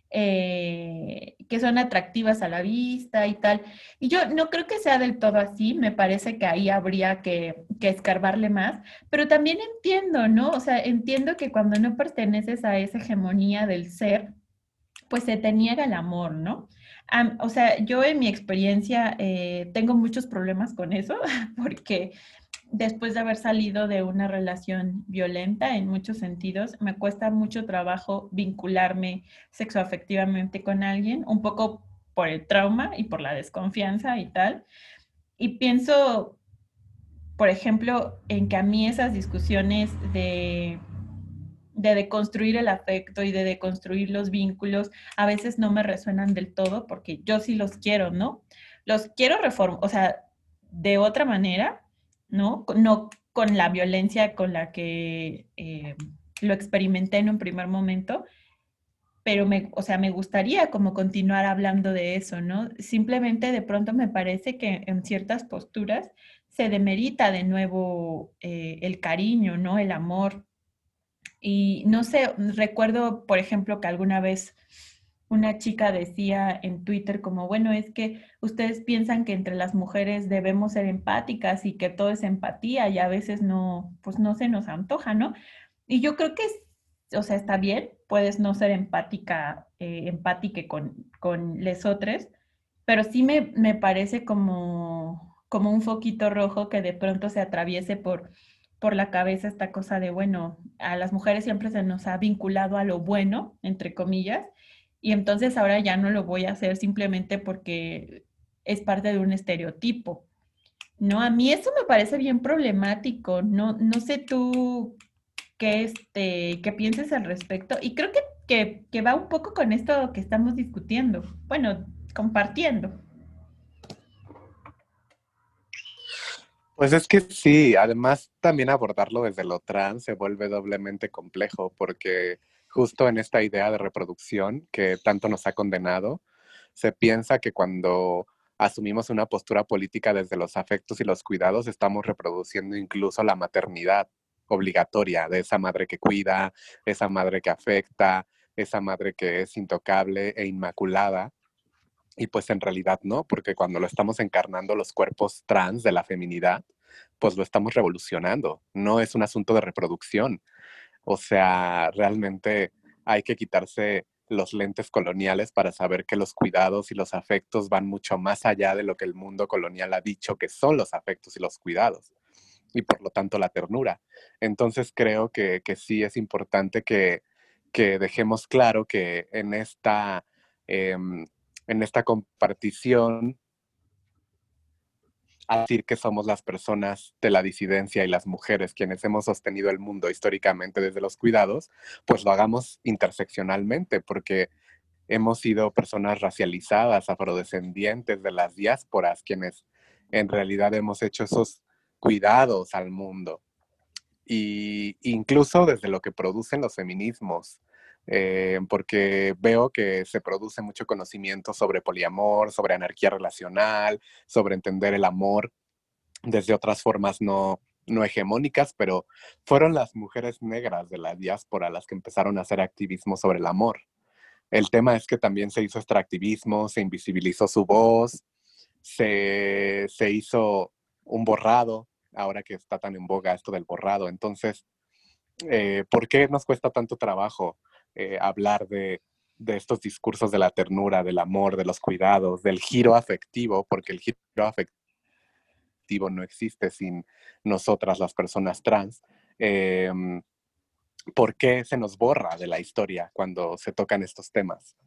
eh, que son atractivas a la vista y tal. Y yo no creo que sea del todo así, me parece que ahí habría que, que, escarbarle más, pero también entiendo, ¿no? O sea, entiendo que cuando no perteneces a esa hegemonía del ser, pues se te niega el amor, ¿no? O sea, yo en mi experiencia eh, tengo muchos problemas con eso, porque después de haber salido de una relación violenta en muchos sentidos, me cuesta mucho trabajo vincularme sexoafectivamente con alguien, un poco por el trauma y por la desconfianza y tal. Y pienso, por ejemplo, en que a mí esas discusiones de de deconstruir el afecto y de deconstruir los vínculos, a veces no me resuenan del todo porque yo sí los quiero, ¿no? Los quiero reformar, o sea, de otra manera, ¿no? No con la violencia con la que eh, lo experimenté en un primer momento, pero me, o sea, me gustaría como continuar hablando de eso, ¿no? Simplemente de pronto me parece que en ciertas posturas se demerita de nuevo eh, el cariño, ¿no? El amor. Y no sé, recuerdo, por ejemplo, que alguna vez una chica decía en Twitter como, bueno, es que ustedes piensan que entre las mujeres debemos ser empáticas y que todo es empatía y a veces no, pues no se nos antoja, ¿no? Y yo creo que, o sea, está bien, puedes no ser empática, eh, empática con, con lesotres, pero sí me, me parece como, como un foquito rojo que de pronto se atraviese por, por la cabeza esta cosa de, bueno, a las mujeres siempre se nos ha vinculado a lo bueno, entre comillas, y entonces ahora ya no lo voy a hacer simplemente porque es parte de un estereotipo. No, a mí eso me parece bien problemático. No, no sé tú qué, este, qué pienses al respecto. Y creo que, que, que va un poco con esto que estamos discutiendo. Bueno, compartiendo. Pues es que sí, además también abordarlo desde lo trans se vuelve doblemente complejo porque justo en esta idea de reproducción que tanto nos ha condenado, se piensa que cuando asumimos una postura política desde los afectos y los cuidados, estamos reproduciendo incluso la maternidad obligatoria de esa madre que cuida, esa madre que afecta, esa madre que es intocable e inmaculada. Y pues en realidad no, porque cuando lo estamos encarnando los cuerpos trans de la feminidad, pues lo estamos revolucionando. No es un asunto de reproducción, o sea, realmente hay que quitarse los lentes coloniales para saber que los cuidados y los afectos van mucho más allá de lo que el mundo colonial ha dicho que son los afectos y los cuidados y por lo tanto la ternura. Entonces creo que, sí es importante que, dejemos claro que en esta, em, en esta compartición decir que somos las personas de la disidencia y las mujeres quienes hemos sostenido el mundo históricamente desde los cuidados, pues lo hagamos interseccionalmente, porque hemos sido personas racializadas, afrodescendientes de las diásporas, quienes en realidad hemos hecho esos cuidados al mundo. Y incluso desde lo que producen los feminismos, eh, porque veo que se produce mucho conocimiento sobre poliamor, sobre anarquía relacional, sobre entender el amor desde otras formas no, no hegemónicas, pero fueron las mujeres negras de la diáspora las que empezaron a hacer activismo sobre el amor. El tema es que también se hizo extractivismo, se invisibilizó su voz, se, se hizo un borrado, ahora que está tan en boga esto del borrado. Entonces, eh, ¿por qué nos cuesta tanto trabajo eh, hablar de, estos discursos de la ternura, del amor, de los cuidados, del giro afectivo, porque el giro afectivo no existe sin nosotras las personas trans. Em, ¿Por qué se nos borra de la historia cuando se tocan estos temas?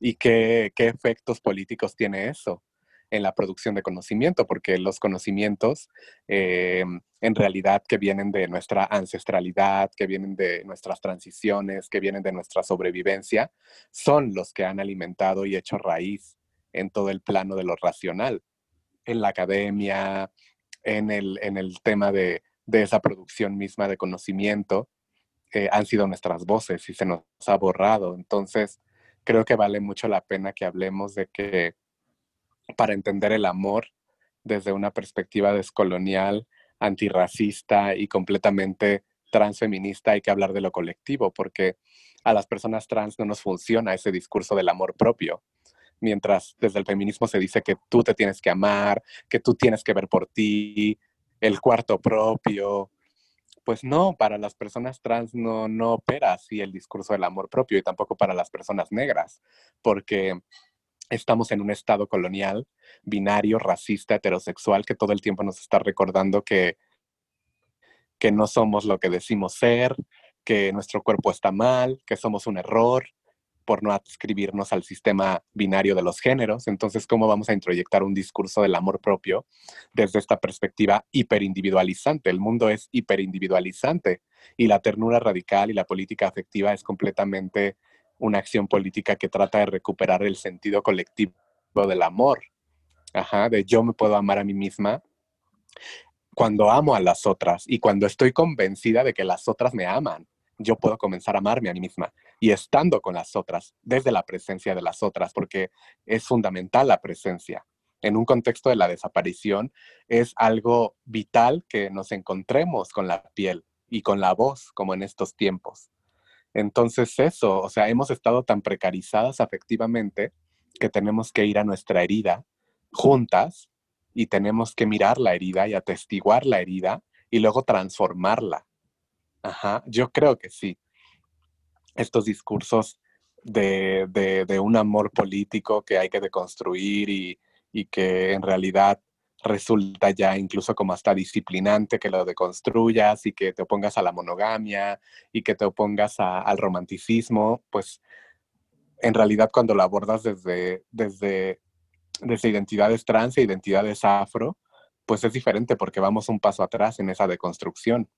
¿Y qué, qué efectos políticos tiene eso? En la producción de conocimiento, porque los conocimientos eh, en realidad que vienen de nuestra ancestralidad, que vienen de nuestras transiciones, que vienen de nuestra sobrevivencia, son los que han alimentado y hecho raíz en todo el plano de lo racional, en la academia, en el, en el tema de, de esa producción misma de conocimiento eh, han sido nuestras voces y se nos ha borrado. Entonces, creo que vale mucho la pena que hablemos de que para entender el amor desde una perspectiva descolonial, antirracista y completamente transfeminista hay que hablar de lo colectivo, porque a las personas trans no nos funciona ese discurso del amor propio. Mientras desde el feminismo se dice que tú te tienes que amar, que tú tienes que ver por ti, el cuarto propio. Pues no, para las personas trans no, no opera así el discurso del amor propio y tampoco para las personas negras, porque estamos en un estado colonial, binario, racista, heterosexual, que todo el tiempo nos está recordando que, que no somos lo que decimos ser, que nuestro cuerpo está mal, que somos un error, por no adscribirnos al sistema binario de los géneros. Entonces, ¿cómo vamos a introyectar un discurso del amor propio desde esta perspectiva hiperindividualizante? El mundo es hiperindividualizante y la ternura radical y la política afectiva es completamente una acción política que trata de recuperar el sentido colectivo del amor. Ajá, de yo me puedo amar a mí misma cuando amo a las otras y cuando estoy convencida de que las otras me aman yo puedo comenzar a amarme a mí misma y estando con las otras, desde la presencia de las otras, porque es fundamental la presencia. En un contexto de la desaparición es algo vital que nos encontremos con la piel y con la voz, como en estos tiempos. Entonces eso, o sea, hemos estado tan precarizadas afectivamente que tenemos que ir a nuestra herida juntas y tenemos que mirar la herida y atestiguar la herida y luego transformarla Ajá, yo creo que sí. Estos discursos de, de, un amor político que hay que deconstruir y, y, que en realidad resulta ya incluso como hasta disciplinante que lo deconstruyas y que te opongas a la monogamia y que te opongas al romanticismo, pues en realidad cuando lo abordas desde, desde, desde identidades trans e identidades afro, pues es diferente porque vamos un paso atrás en esa deconstrucción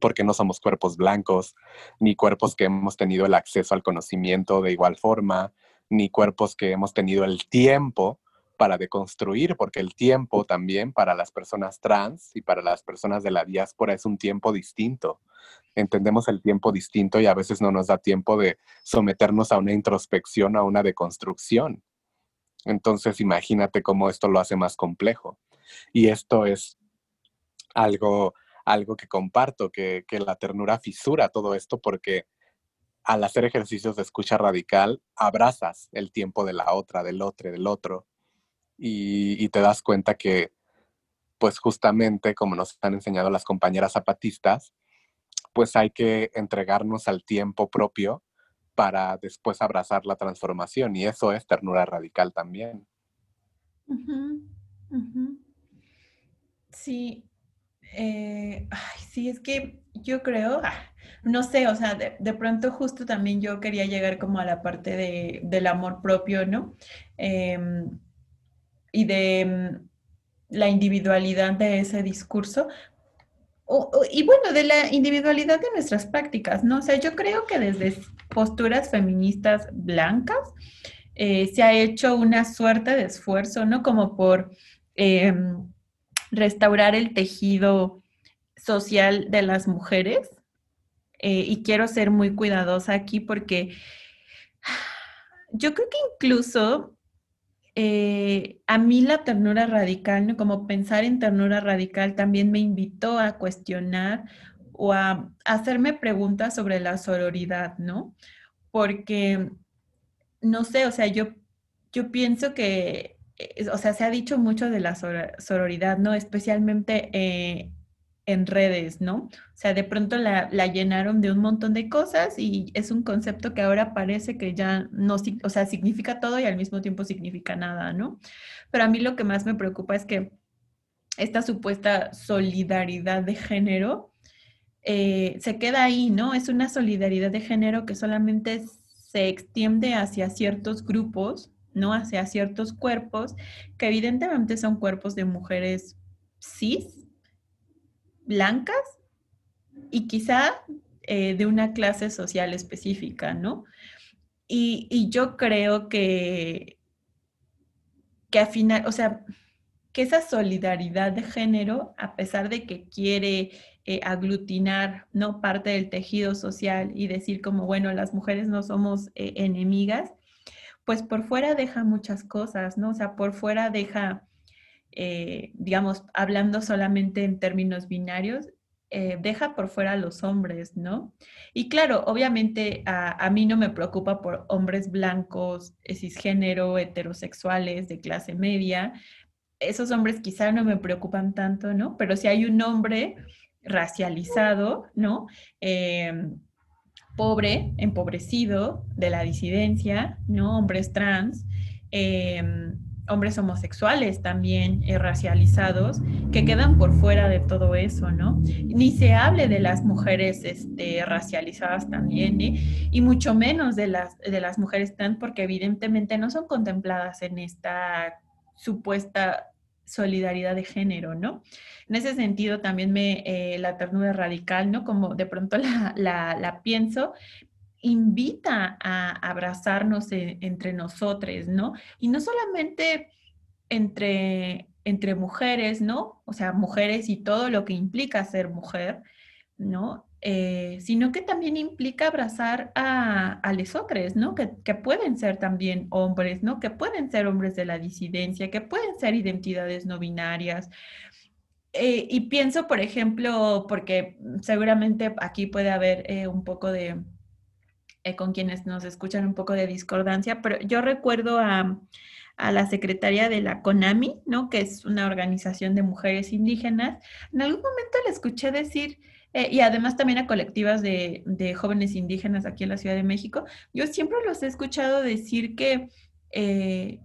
porque no somos cuerpos blancos, ni cuerpos que hemos tenido el acceso al conocimiento de igual forma, ni cuerpos que hemos tenido el tiempo para deconstruir, porque el tiempo también para las personas trans y para las personas de la diáspora es un tiempo distinto. Entendemos el tiempo distinto y a veces no nos da tiempo de someternos a una introspección, a una deconstrucción. Entonces imagínate cómo esto lo hace más complejo. Y esto es algo algo que comparto, que, la ternura fisura todo esto porque al hacer ejercicios de escucha radical, abrazas el tiempo de la otra, del otro, del otro, y, te das cuenta que, pues justamente como nos han enseñado las compañeras zapatistas, pues hay que entregarnos al tiempo propio para después abrazar la transformación, y eso es ternura radical también. Sí, eh, sí, es que yo creo, ah, no sé, o sea, de, pronto justo también yo quería llegar como a la parte de, del amor propio, ¿no? Em, y de mm, la individualidad de ese discurso. y bueno, de la individualidad de nuestras prácticas, ¿no? O sea, yo creo que desde posturas feministas blancas eh, se ha hecho una suerte de esfuerzo, ¿no? Como por... Em, restaurar el tejido social de las mujeres. Eh, y quiero ser muy cuidadosa aquí porque yo creo que incluso eh, a mí la ternura radical, como pensar en ternura radical, también me invitó a cuestionar o a, hacerme preguntas sobre la sororidad, ¿no? Porque, no sé, o sea, yo, yo pienso que o sea, se ha dicho mucho de la sororidad, ¿no? Especialmente eh, en redes, ¿no? O sea, de pronto la, llenaron de un montón de cosas y es un concepto que ahora parece que ya no, o sea, significa todo y al mismo tiempo significa nada, ¿no? Pero a mí lo que más me preocupa es que esta supuesta solidaridad de género eh, se queda ahí, ¿no? Es una solidaridad de género que solamente se extiende hacia ciertos grupos ¿no? Hacia ciertos cuerpos que evidentemente son cuerpos de mujeres cis, blancas y quizá eh, de una clase social específica, ¿no? Y, yo creo que, que al final, o sea, que esa solidaridad de género, a pesar de que quiere eh, aglutinar ¿no? parte del tejido social y decir como, bueno, las mujeres no somos eh, enemigas, pues por fuera deja muchas cosas, ¿no? O sea, por fuera deja, eh, digamos, hablando solamente en términos binarios, deja por fuera a los hombres, ¿no? Y claro, obviamente a, mí no me preocupa por hombres blancos, cisgénero, heterosexuales, de clase media. Esos hombres quizá no me preocupan tanto, ¿no? Pero si hay un hombre racializado, ¿no? Em, pobre, empobrecido de la disidencia, ¿no? Hombres trans, em, hombres homosexuales también eh, racializados, que quedan por fuera de todo eso, ¿no? Ni se hable de las mujeres este, racializadas también, ¿eh? y mucho menos de las, de las mujeres trans, porque evidentemente no son contempladas en esta supuesta solidaridad de género, ¿no? En ese sentido también me, eh, la ternura radical, ¿no? Como de pronto la, pienso, invita a abrazarnos e, entre nosotros, ¿no? Y no solamente entre, entre mujeres, ¿no? O sea, mujeres y todo lo que implica ser mujer, ¿no? Eh, sino que también implica abrazar a, a lesocres, ¿no? Que, pueden ser también hombres, ¿no? Que pueden ser hombres de la disidencia, que pueden ser identidades no binarias. Eh, y pienso, por ejemplo, porque seguramente aquí puede haber eh, un poco de, con quienes nos escuchan, un poco de discordancia, pero yo recuerdo a, a la secretaria de la CONAMI, ¿no? Que es una organización de mujeres indígenas. En algún momento le escuché decir eh, y además también a colectivas de, jóvenes indígenas aquí en la Ciudad de México, yo siempre los he escuchado decir que, eh,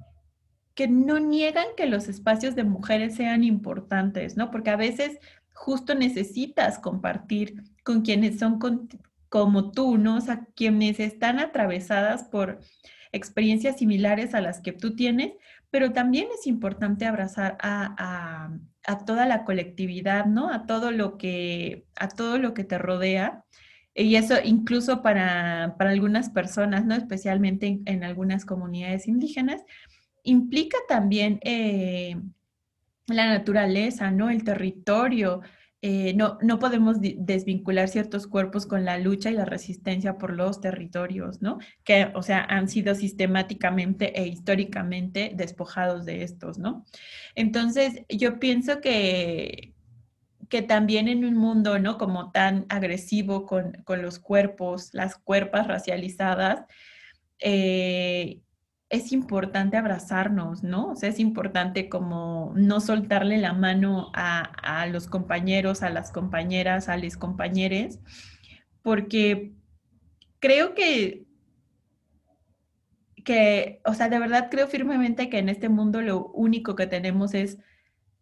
que no niegan que los espacios de mujeres sean importantes, ¿no? Porque a veces justo necesitas compartir con quienes son como tú, ¿no? O sea, quienes están atravesadas por experiencias similares a las que tú tienes, pero también es importante abrazar a, toda la colectividad, ¿no? A todo lo que, a todo lo que te rodea. Y eso incluso para, algunas personas, ¿no? Especialmente en, algunas comunidades indígenas, implica también eh, la naturaleza, ¿no? El territorio, eh, no, no podemos desvincular ciertos cuerpos con la lucha y la resistencia por los territorios, ¿no? Que, o sea, han sido sistemáticamente e históricamente despojados de estos, ¿no? Entonces, yo pienso que, que también en un mundo, ¿no? Como tan agresivo con, con los cuerpos, las cuerpas racializadas, eh, es importante abrazarnos, ¿no? O sea, es importante como no soltarle la mano a, los compañeros, a las compañeras, a los compañeros, porque creo que, que, o sea, de verdad creo firmemente que en este mundo lo único que tenemos es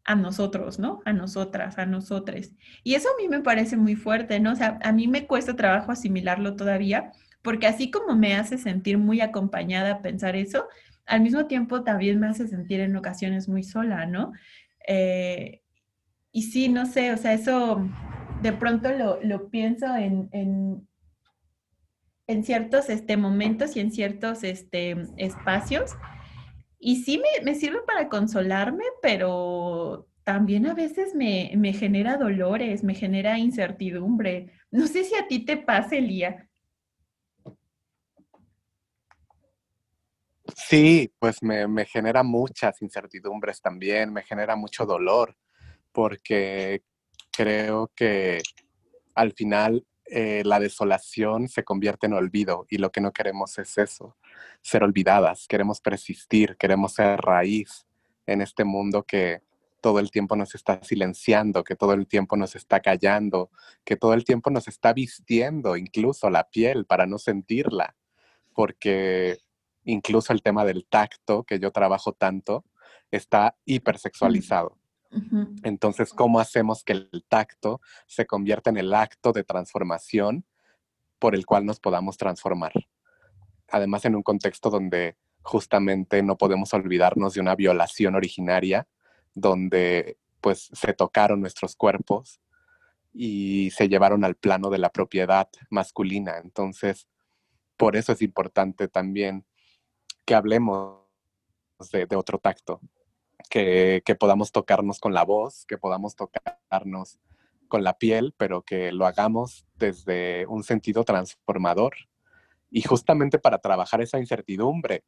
a nosotros, ¿no? A nosotras, a nosotres. Y eso a mí me parece muy fuerte, ¿no? O sea, a mí me cuesta trabajo asimilarlo todavía, porque así como me hace sentir muy acompañada pensar eso, al mismo tiempo también me hace sentir en ocasiones muy sola, ¿no? Eh, y sí, no sé, o sea, eso de pronto lo, pienso en, en, ciertos este, momentos y en ciertos este, espacios. Y sí me, sirve para consolarme, pero también a veces me, me genera dolores, me genera incertidumbre. No sé si a ti te pasa, Elía. Sí, pues me, genera muchas incertidumbres también, me genera mucho dolor, porque creo que al final eh, la desolación se convierte en olvido y lo que no queremos es eso, ser olvidadas, queremos persistir, queremos ser raíz en este mundo que todo el tiempo nos está silenciando, que todo el tiempo nos está callando, que todo el tiempo nos está vistiendo incluso la piel para no sentirla, porque incluso el tema del tacto, que yo trabajo tanto, está hipersexualizado. Entonces, ¿cómo hacemos que el tacto se convierta en el acto de transformación por el cual nos podamos transformar? Además, en un contexto donde justamente no podemos olvidarnos de una violación originaria, donde pues se tocaron nuestros cuerpos y se llevaron al plano de la propiedad masculina. Entonces, por eso es importante también que hablemos de, otro tacto, que, podamos tocarnos con la voz, que podamos tocarnos con la piel, pero que lo hagamos desde un sentido transformador. Y justamente para trabajar esa incertidumbre,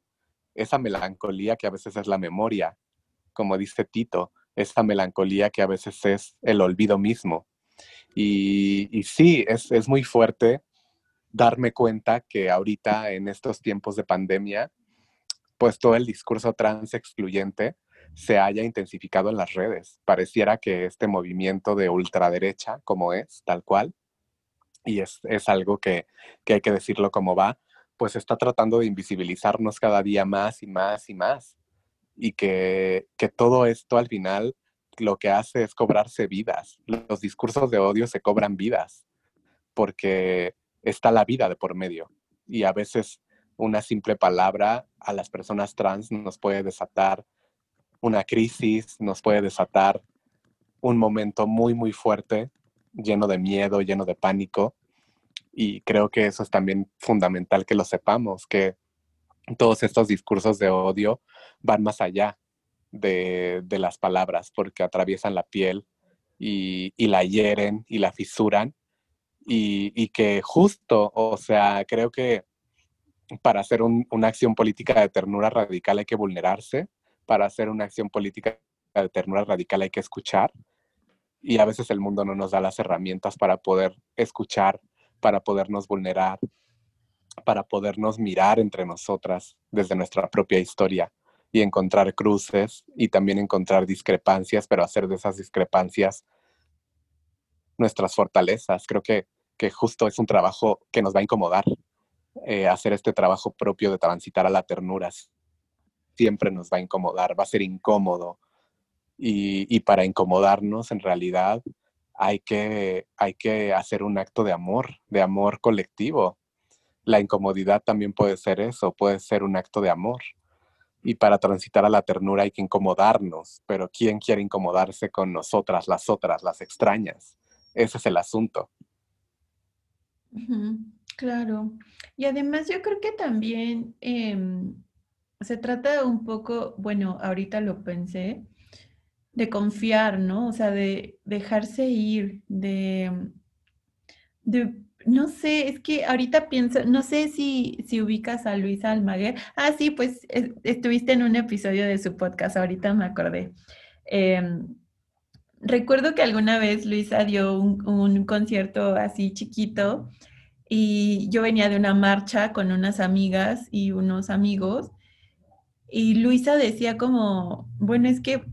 esa melancolía que a veces es la memoria, como dice Tito, esa melancolía que a veces es el olvido mismo. Y, sí, es, es muy fuerte darme cuenta que ahorita en estos tiempos de pandemia, pues todo el discurso trans excluyente se haya intensificado en las redes. Pareciera que este movimiento de ultraderecha, como es, tal cual, y es, es algo que, que hay que decirlo como va, pues está tratando de invisibilizarnos cada día más y más y más. Y que, que todo esto al final lo que hace es cobrarse vidas. Los discursos de odio se cobran vidas porque está la vida de por medio. Y a veces una simple palabra a las personas trans nos puede desatar una crisis, nos puede desatar un momento muy, muy fuerte, lleno de miedo, lleno de pánico. Y creo que eso es también fundamental que lo sepamos, que todos estos discursos de odio van más allá de, las palabras, porque atraviesan la piel y, la hieren y la fisuran. Y, que justo, o sea, creo que para hacer una acción política de ternura radical hay que vulnerarse, para hacer una acción política de ternura radical hay que escuchar y a veces el mundo no nos da las herramientas para poder escuchar, para podernos vulnerar, para podernos mirar entre nosotras desde nuestra propia historia y encontrar cruces y también encontrar discrepancias, pero hacer de esas discrepancias nuestras fortalezas. Creo que, justo es un trabajo que nos va a incomodar, eh, hacer este trabajo propio de transitar a la ternura siempre nos va a incomodar, va a ser incómodo. Y, para incomodarnos, en realidad, hay que, hay que hacer un acto de amor, de amor colectivo. La incomodidad también puede ser eso, puede ser un acto de amor. Y para transitar a la ternura hay que incomodarnos, pero ¿quién quiere incomodarse con nosotras, las otras, las extrañas? Ese es el asunto. Claro. Y además yo creo que también em, se trata un poco, bueno, ahorita lo pensé, de confiar, ¿no? O sea, de dejarse ir, de, de no sé, es que ahorita pienso, no sé si, si ubicas a Luisa Almaguer. Ah, sí, pues estuviste en un episodio de su podcast, ahorita me acordé. Em, recuerdo que alguna vez Luisa dio un, concierto así chiquito y yo venía de una marcha con unas amigas y unos amigos y Luisa decía como, bueno, es que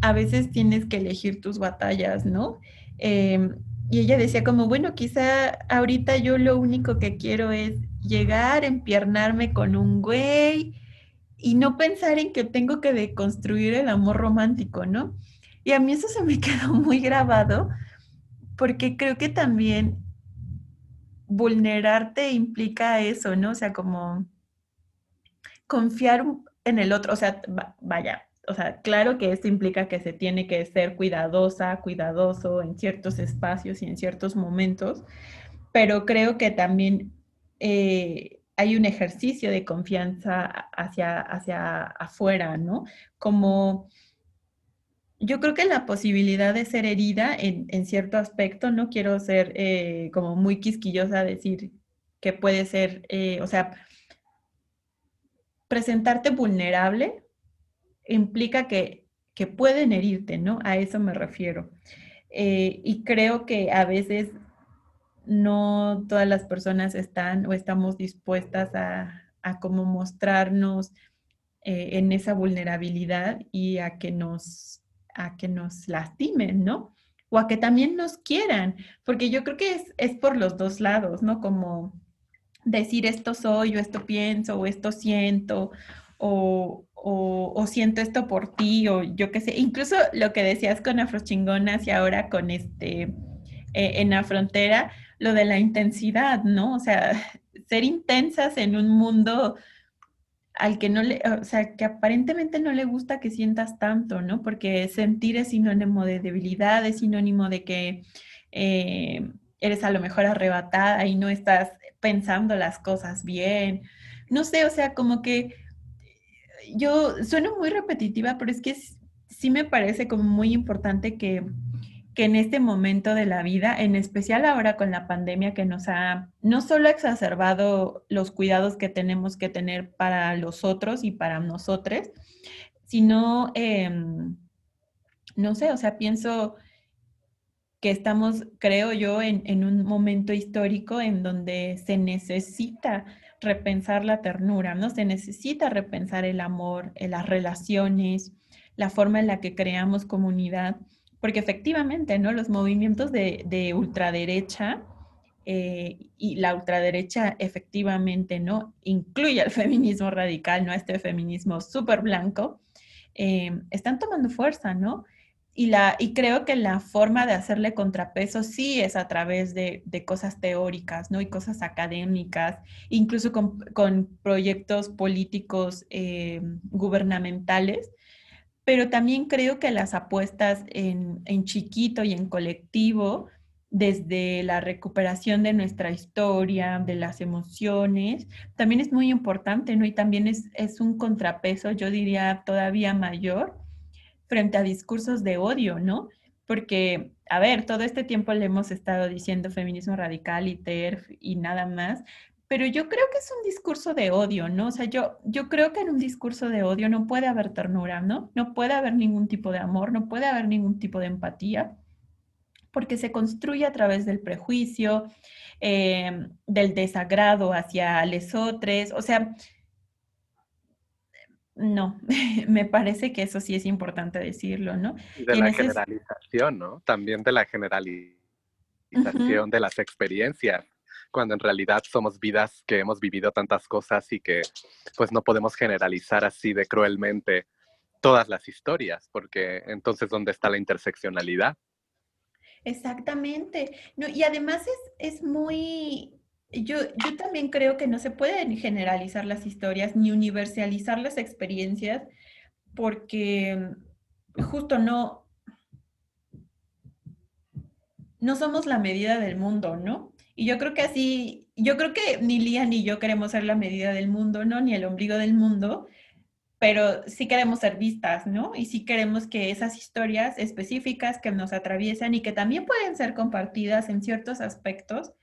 a veces tienes que elegir tus batallas, ¿no? Em, y ella decía como, bueno, quizá ahorita yo lo único que quiero es llegar, empiernarme con un güey y no pensar en que tengo que deconstruir el amor romántico, ¿no? Y a mí eso se me quedó muy grabado porque creo que también vulnerarte implica eso, ¿no? O sea, como confiar en el otro, o sea, vaya, o sea, claro que esto implica que se tiene que ser cuidadosa, cuidadoso en ciertos espacios y en ciertos momentos, pero creo que también eh, hay un ejercicio de confianza hacia, hacia afuera, ¿no? Como yo creo que la posibilidad de ser herida en, cierto aspecto, no quiero ser eh, como muy quisquillosa, decir que puede ser, eh, o sea, presentarte vulnerable implica que, pueden herirte, ¿no? A eso me refiero. Eh, y creo que a veces no todas las personas están o estamos dispuestas a, a como mostrarnos en esa vulnerabilidad y a que nos a que nos lastimen, ¿no? O a que también nos quieran, porque yo creo que es, es por los dos lados, ¿no? Como decir esto soy o esto pienso o esto siento o, o, siento esto por ti o yo qué sé. Incluso lo que decías con Afrochingonas y ahora con este eh, en la frontera, lo de la intensidad, ¿no? O sea, ser intensas en un mundo al que no le, o sea, que aparentemente no le gusta que sientas tanto, ¿no? Porque sentir es sinónimo de debilidad, es sinónimo de que eh, eres a lo mejor arrebatada y no estás pensando las cosas bien. No sé, o sea, como que yo sueno muy repetitiva, pero es que sí me parece como muy importante que, que en este momento de la vida, en especial ahora con la pandemia que nos ha no solo exacerbado los cuidados que tenemos que tener para los otros y para nosotros, sino, em, no sé, o sea, pienso que estamos, creo yo, en, en, un momento histórico en donde se necesita repensar la ternura, ¿no? Se necesita repensar el amor, las relaciones, la forma en la que creamos comunidad, porque efectivamente, ¿no? Los movimientos de, ultraderecha eh, y la ultraderecha efectivamente, ¿no? Incluye al feminismo radical, ¿no? Este feminismo súper blanco, eh, están tomando fuerza, ¿no? Y, la, y creo que la forma de hacerle contrapeso sí es a través de, cosas teóricas, ¿no? Y cosas académicas, incluso con, proyectos políticos eh, gubernamentales. Pero también creo que las apuestas en, chiquito y en colectivo, desde la recuperación de nuestra historia, de las emociones, también es muy importante, ¿no? Y también es, es un contrapeso, yo diría, todavía mayor frente a discursos de odio, ¿no? Porque, a ver, todo este tiempo le hemos estado diciendo feminismo radical y TERF y nada más, pero yo creo que es un discurso de odio, ¿no? O sea, yo, yo creo que en un discurso de odio no puede haber ternura, ¿no? No puede haber ningún tipo de amor, no puede haber ningún tipo de empatía, porque se construye a través del prejuicio, eh, del desagrado hacia lesotres, o sea, no, me parece que eso sí es importante decirlo, ¿no? De la generalización, ¿no? También de la generalización de las experiencias, cuando en realidad somos vidas que hemos vivido tantas cosas y que pues no podemos generalizar así de cruelmente todas las historias, porque entonces ¿dónde está la interseccionalidad? Exactamente. No, y además es, es muy, yo, yo también creo que no se pueden generalizar las historias ni universalizar las experiencias porque justo no, no somos la medida del mundo, ¿no? Y yo creo que así, yo creo que ni Lía ni yo queremos ser la medida del mundo, ¿no? Ni el ombligo del mundo, pero sí queremos ser vistas, ¿no? Y sí queremos que esas historias específicas que nos atraviesan y que también pueden ser compartidas en ciertos aspectos,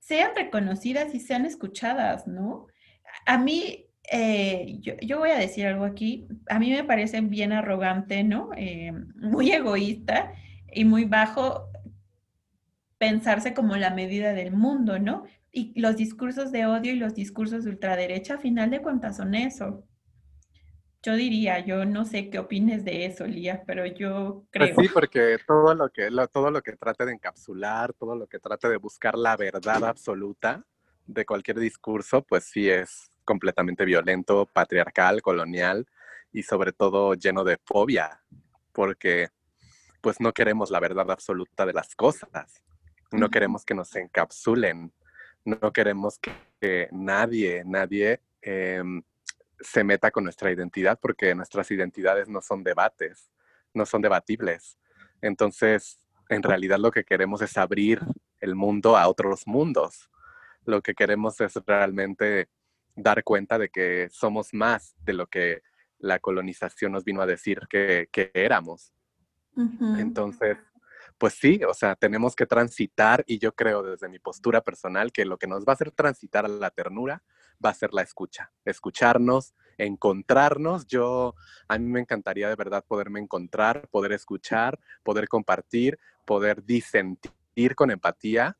sean reconocidas y sean escuchadas, ¿no? A mí, eh, yo, voy a decir algo aquí, a mí me parece bien arrogante, ¿no? Eh, muy egoísta y muy bajo pensarse como la medida del mundo, ¿no? Y los discursos de odio y los discursos de ultraderecha, a final de cuentas, son eso. Yo diría, yo no sé qué opines de eso, Lía, pero yo pues creo. sí, porque todo lo que todo lo que trate de encapsular, todo lo que trate de buscar la verdad absoluta de cualquier discurso, pues sí es completamente violento, patriarcal, colonial y sobre todo lleno de fobia, porque pues no queremos la verdad absoluta de las cosas. No queremos que nos encapsulen, no queremos que, nadie, nadie em, se meta con nuestra identidad porque nuestras identidades no son debates, no son debatibles. Entonces, en realidad lo que queremos es abrir el mundo a otros mundos. Lo que queremos es realmente dar cuenta de que somos más de lo que la colonización nos vino a decir que, éramos. Entonces, pues sí, o sea, tenemos que transitar y yo creo desde mi postura personal que lo que nos va a hacer transitar a la ternura va a ser la escucha, escucharnos, encontrarnos. Yo, a mí me encantaría de verdad poderme encontrar, poder escuchar, poder compartir, poder disentir con empatía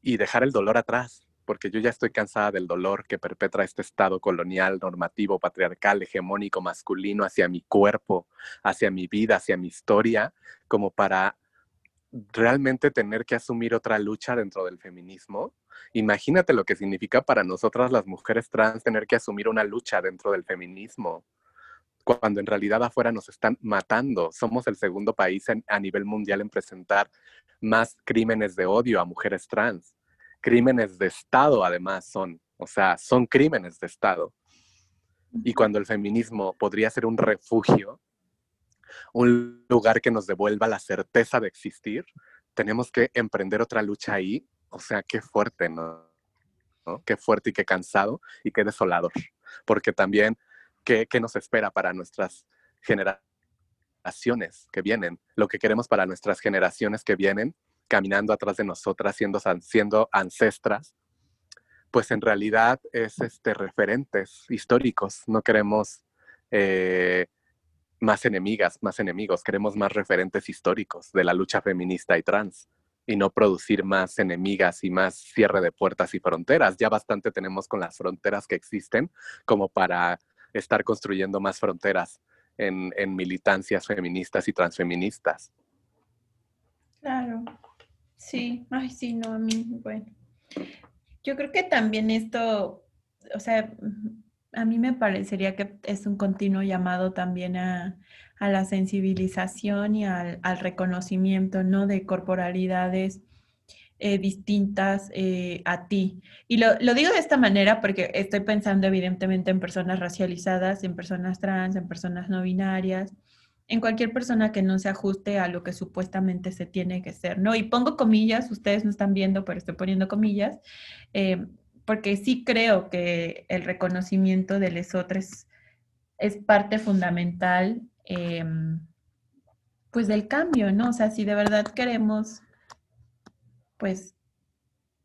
y dejar el dolor atrás, porque yo ya estoy cansada del dolor que perpetra este Estado colonial, normativo, patriarcal, hegemónico, masculino hacia mi cuerpo, hacia mi vida, hacia mi historia, como para realmente tener que asumir otra lucha dentro del feminismo. Imagínate lo que significa para nosotras las mujeres trans tener que asumir una lucha dentro del feminismo, cuando en realidad afuera nos están matando. Somos el segundo país a nivel mundial en presentar más crímenes de odio a mujeres trans. Crímenes de Estado además son, o sea, son crímenes de Estado. Y cuando el feminismo podría ser un refugio un lugar que nos devuelva la certeza de existir, tenemos que emprender otra lucha ahí. O sea, qué fuerte, ¿no? Qué fuerte y qué cansado y qué desolador. Porque también, ¿qué, nos espera para nuestras generaciones que vienen, lo que queremos para nuestras generaciones que vienen, caminando atrás de nosotras, siendo, siendo ancestras, pues en realidad es este, referentes históricos. No queremos eh, más enemigas, más enemigos, queremos más referentes históricos de la lucha feminista y trans y no producir más enemigas y más cierre de puertas y fronteras. Ya bastante tenemos con las fronteras que existen como para estar construyendo más fronteras en, en militancias feministas y transfeministas. Claro, sí, ay, sí, no, a mí, bueno. Yo creo que también esto, o sea, a mí me parecería que es un continuo llamado también a, la sensibilización y al, reconocimiento, ¿no? De corporalidades eh, distintas eh, a ti. Y lo, lo, digo de esta manera porque estoy pensando evidentemente en personas racializadas, en personas trans, en personas no binarias, en cualquier persona que no se ajuste a lo que supuestamente se tiene que ser, ¿no? Y pongo comillas, ustedes no están viendo, pero estoy poniendo comillas, eh, porque sí creo que el reconocimiento de lesotres es parte fundamental, em, pues, del cambio, ¿no? O sea, si de verdad queremos, pues,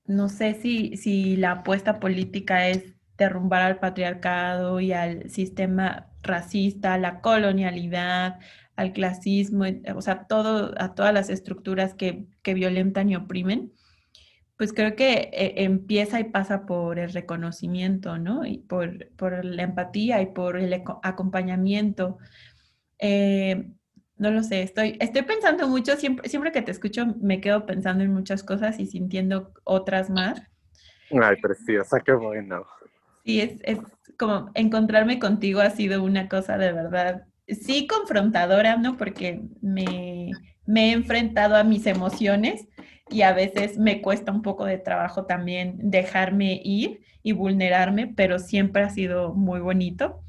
no sé si, si la apuesta política es derrumbar al patriarcado y al sistema racista, la colonialidad, al clasismo, o sea, todo, a todas las estructuras que, que violentan y oprimen pues creo que eh, empieza y pasa por el reconocimiento, ¿no? Y por, la empatía y por el acompañamiento. Eh, no lo sé, estoy, estoy pensando mucho, siempre, siempre que te escucho me quedo pensando en muchas cosas y sintiendo otras más. Ay, preciosa, qué bueno. Sí, es, es como encontrarme contigo ha sido una cosa de verdad, sí confrontadora, ¿no? Porque me, me he enfrentado a mis emociones y a veces me cuesta un poco de trabajo también dejarme ir y vulnerarme, pero siempre ha sido muy bonito.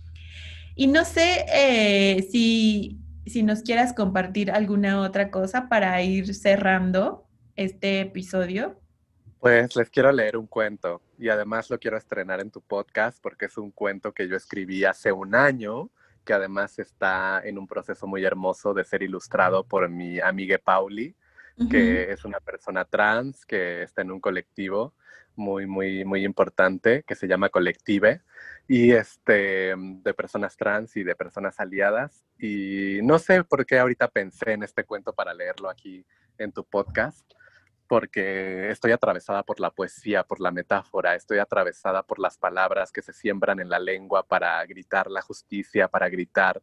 Y no sé eh, si, si nos quieras compartir alguna otra cosa para ir cerrando este episodio. Pues les quiero leer un cuento y además lo quiero estrenar en tu podcast porque es un cuento que yo escribí hace un año, que además está en un proceso muy hermoso de ser ilustrado por mi amiga Pauli que es una persona trans que está en un colectivo muy, muy, muy importante que se llama Colective y este, de personas trans y de personas aliadas. Y no sé por qué ahorita pensé en este cuento para leerlo aquí en tu podcast, porque estoy atravesada por la poesía, por la metáfora, estoy atravesada por las palabras que se siembran en la lengua para gritar la justicia, para gritar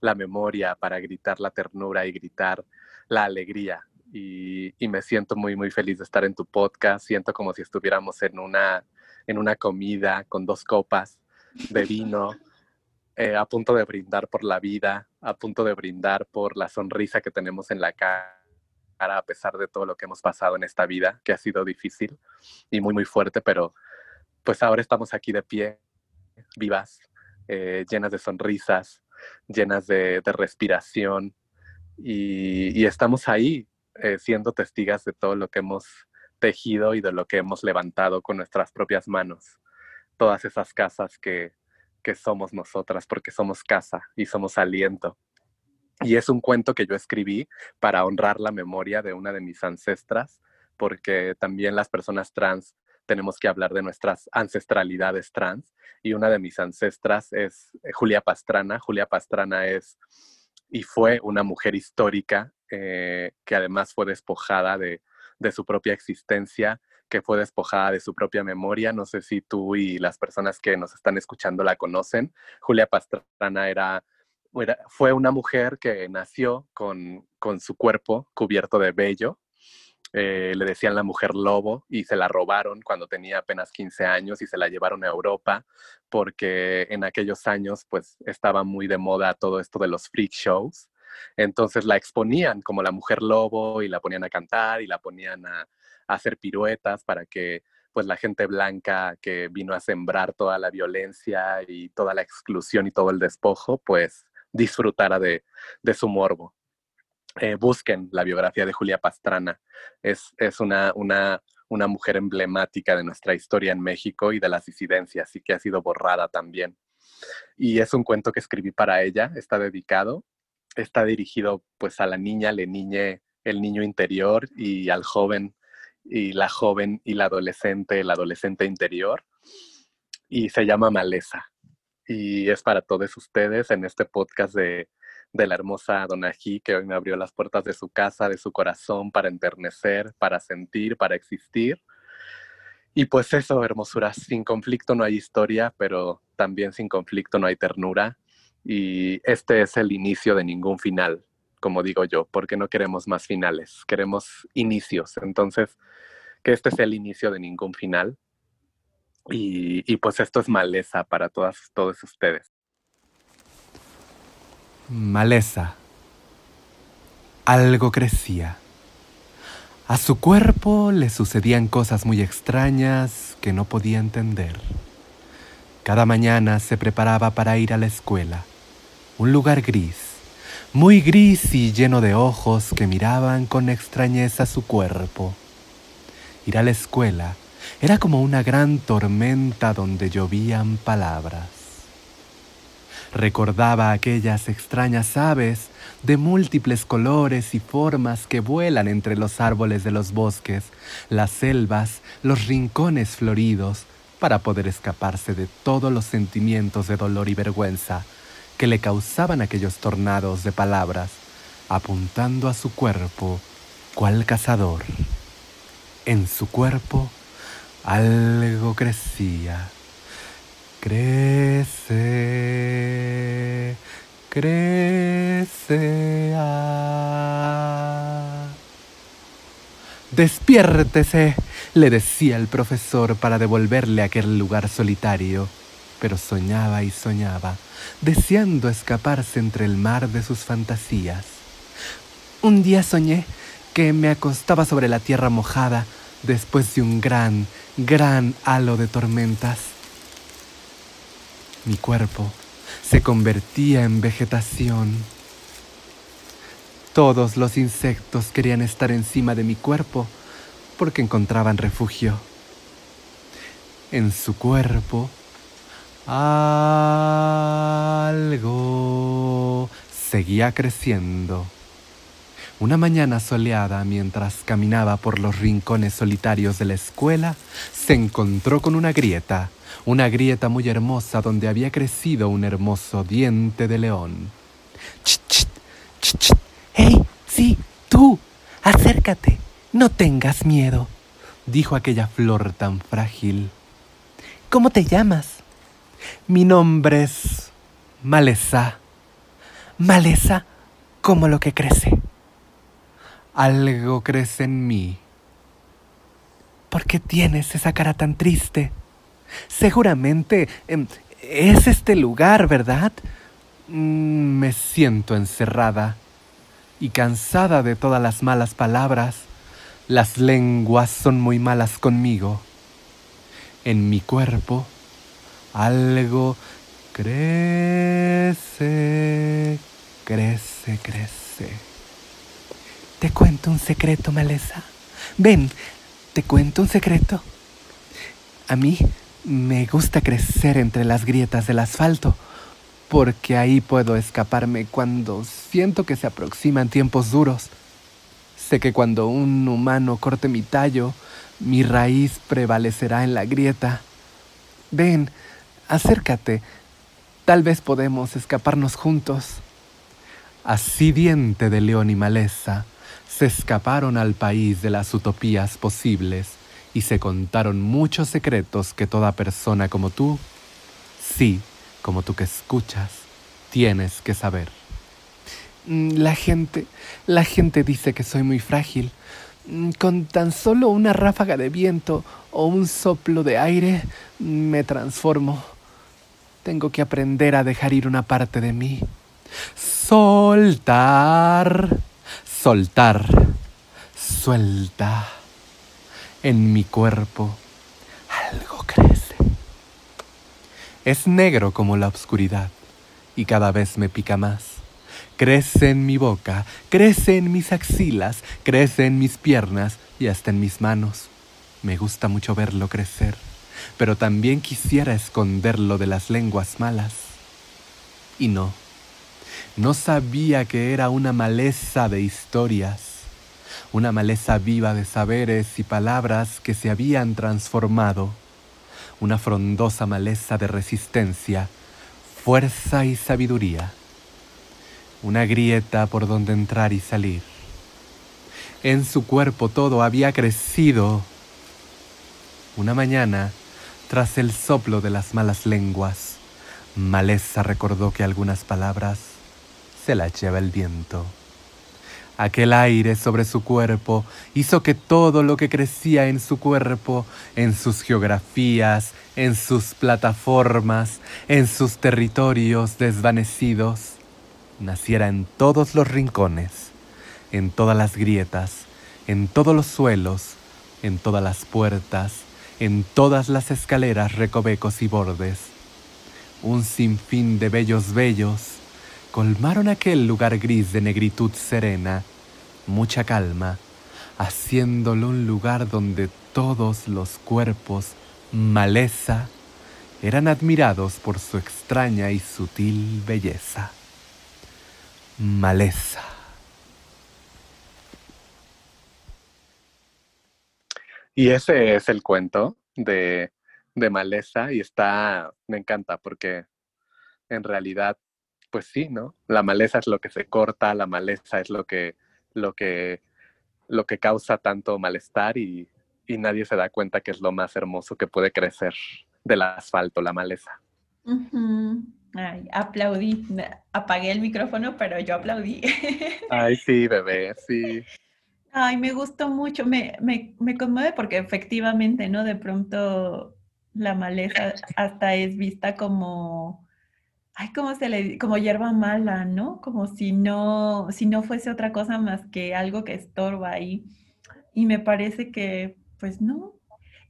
la memoria, para gritar la ternura y gritar la alegría y, me siento muy, muy feliz de estar en tu podcast. Siento como si estuviéramos en una, en una comida con dos copas de vino, eh, a punto de brindar por la vida, a punto de brindar por la sonrisa que tenemos en la cara a pesar de todo lo que hemos pasado en esta vida, que ha sido difícil y muy, muy fuerte, pero pues ahora estamos aquí de pie, vivas, eh, llenas de sonrisas, llenas de, respiración y, y, estamos ahí eh, siendo testigas de todo lo que hemos tejido y de lo que hemos levantado con nuestras propias manos. Todas esas casas que, que somos nosotras, porque somos casa y somos aliento. Y es un cuento que yo escribí para honrar la memoria de una de mis ancestras, porque también las personas trans tenemos que hablar de nuestras ancestralidades trans. Y una de mis ancestras es eh, Julia Pastrana. Julia Pastrana es y fue una mujer histórica eh, que además fue despojada de, su propia existencia, que fue despojada de su propia memoria. No sé si tú y las personas que nos están escuchando la conocen. Julia Pastrana era, fue una mujer que nació con, con su cuerpo cubierto de vello, eh, le decían la mujer lobo y se la robaron cuando tenía apenas 15 años y se la llevaron a Europa porque en aquellos años pues estaba muy de moda todo esto de los freak shows. Entonces la exponían como la mujer lobo y la ponían a cantar y la ponían a, hacer piruetas para que pues la gente blanca que vino a sembrar toda la violencia y toda la exclusión y todo el despojo pues disfrutara de su morbo. Eh, busquen la biografía de Julia Pastrana. Es, es una, una, una, mujer emblemática de nuestra historia en México y de las disidencias y que ha sido borrada también. Y es un cuento que escribí para ella, está dedicado está dirigido pues a la niña, le niñe, el niño interior y al joven y la joven y la adolescente, el adolescente interior. Y se llama Maleza. Y es para todos ustedes en este podcast de, de la hermosa Donají, que hoy me abrió las puertas de su casa, de su corazón, para enternecer, para sentir, para existir. Y pues eso, hermosuras, sin conflicto no hay historia, pero también sin conflicto no hay ternura. Y este es el inicio de ningún final, como digo yo, porque no queremos más finales, queremos inicios. Entonces, que este es el inicio de ningún final. Y, pues esto es maleza para todas, todos ustedes. Maleza. Algo crecía. A su cuerpo le sucedían cosas muy extrañas que no podía entender. Cada mañana se preparaba para ir a la escuela, un lugar gris, muy gris y lleno de ojos que miraban con extrañeza su cuerpo. Ir a la escuela era como una gran tormenta donde llovían palabras. Recordaba aquellas extrañas aves de múltiples colores y formas que vuelan entre los árboles de los bosques, las selvas, los rincones floridos, para poder escaparse de todos los sentimientos de dolor y vergüenza que le causaban aquellos tornados de palabras, apuntando a su cuerpo cual cazador. En su cuerpo algo crecía. Crece, crece. Ah. Despiértese, le decía el profesor para devolverle aquel lugar solitario, pero soñaba y soñaba, deseando escaparse entre el mar de sus fantasías. Un día soñé que me acostaba sobre la tierra mojada después de un gran, gran halo de tormentas. Mi cuerpo se convertía en vegetación. Todos los insectos querían estar encima de mi cuerpo porque encontraban refugio. En su cuerpo algo seguía creciendo. Una mañana soleada, mientras caminaba por los rincones solitarios de la escuela, se encontró con una grieta, una grieta muy hermosa donde había crecido un hermoso diente de león. ¡Chit, chit, chit! ¡Hey! Sí, tú. Acércate. No tengas miedo, dijo aquella flor tan frágil. ¿Cómo te llamas? Mi nombre es Maleza. Maleza como lo que crece. Algo crece en mí. ¿Por qué tienes esa cara tan triste? Seguramente em, es este lugar, ¿verdad? Mm, me siento encerrada y cansada de todas las malas palabras. Las lenguas son muy malas conmigo. En mi cuerpo algo crece, crece, crece. Te cuento un secreto, Maleza. Ven, te cuento un secreto. A mí me gusta crecer entre las grietas del asfalto, porque ahí puedo escaparme cuando siento que se aproximan tiempos duros. Sé que cuando un humano corte mi tallo, mi raíz prevalecerá en la grieta. Ven, acércate. Tal vez podemos escaparnos juntos. Así diente de león y maleza, se escaparon al país de las utopías posibles y se contaron muchos secretos que toda persona como tú, sí, como tú que escuchas, tienes que saber. Mm, la gente, la gente dice que soy muy frágil. Mm, con tan solo una ráfaga de viento o un soplo de aire, me transformo. Tengo que aprender a dejar ir una parte de mí. Soltar soltar, suelta. En mi cuerpo algo crece. Es negro como la oscuridad y cada vez me pica más. Crece en mi boca, crece en mis axilas, crece en mis piernas y hasta en mis manos. Me gusta mucho verlo crecer, pero también quisiera esconderlo de las lenguas malas. Y no, No sabía que era una maleza de historias, una maleza viva de saberes y palabras que se habían transformado, una frondosa maleza de resistencia, fuerza y sabiduría, una grieta por donde entrar y salir. En su cuerpo todo había crecido. Una mañana, tras el soplo de las malas lenguas, Maleza recordó que algunas palabras se las lleva el viento. Aquel aire sobre su cuerpo hizo que todo lo que crecía en su cuerpo, en sus geografías, en sus plataformas, en sus territorios desvanecidos, naciera en todos los rincones, en todas las grietas, en todos los suelos, en todas las puertas, en todas las escaleras, recovecos y bordes. Un sinfín de bellos bellos colmaron aquel lugar gris de negritud serena, mucha calma, haciéndolo un lugar donde todos los cuerpos, maleza, eran admirados por su extraña y sutil belleza. Maleza. Y ese es el cuento de, de Maleza y está, me encanta porque en realidad, pues sí, ¿no? La maleza es lo que se corta, la maleza es lo que, lo que, lo que causa tanto malestar y, y nadie se da cuenta que es lo más hermoso que puede crecer del asfalto, la maleza. Ay, aplaudí. Apagué el micrófono, pero yo aplaudí. Ay, sí, bebé, sí. Ay, me gustó mucho, me, me, me, conmueve porque efectivamente, ¿no? De pronto la maleza hasta es vista como, ay, ¿cómo se le como hierba mala, ¿no? Como si no, si no fuese otra cosa más que algo que estorba ahí. Y me parece que, pues no.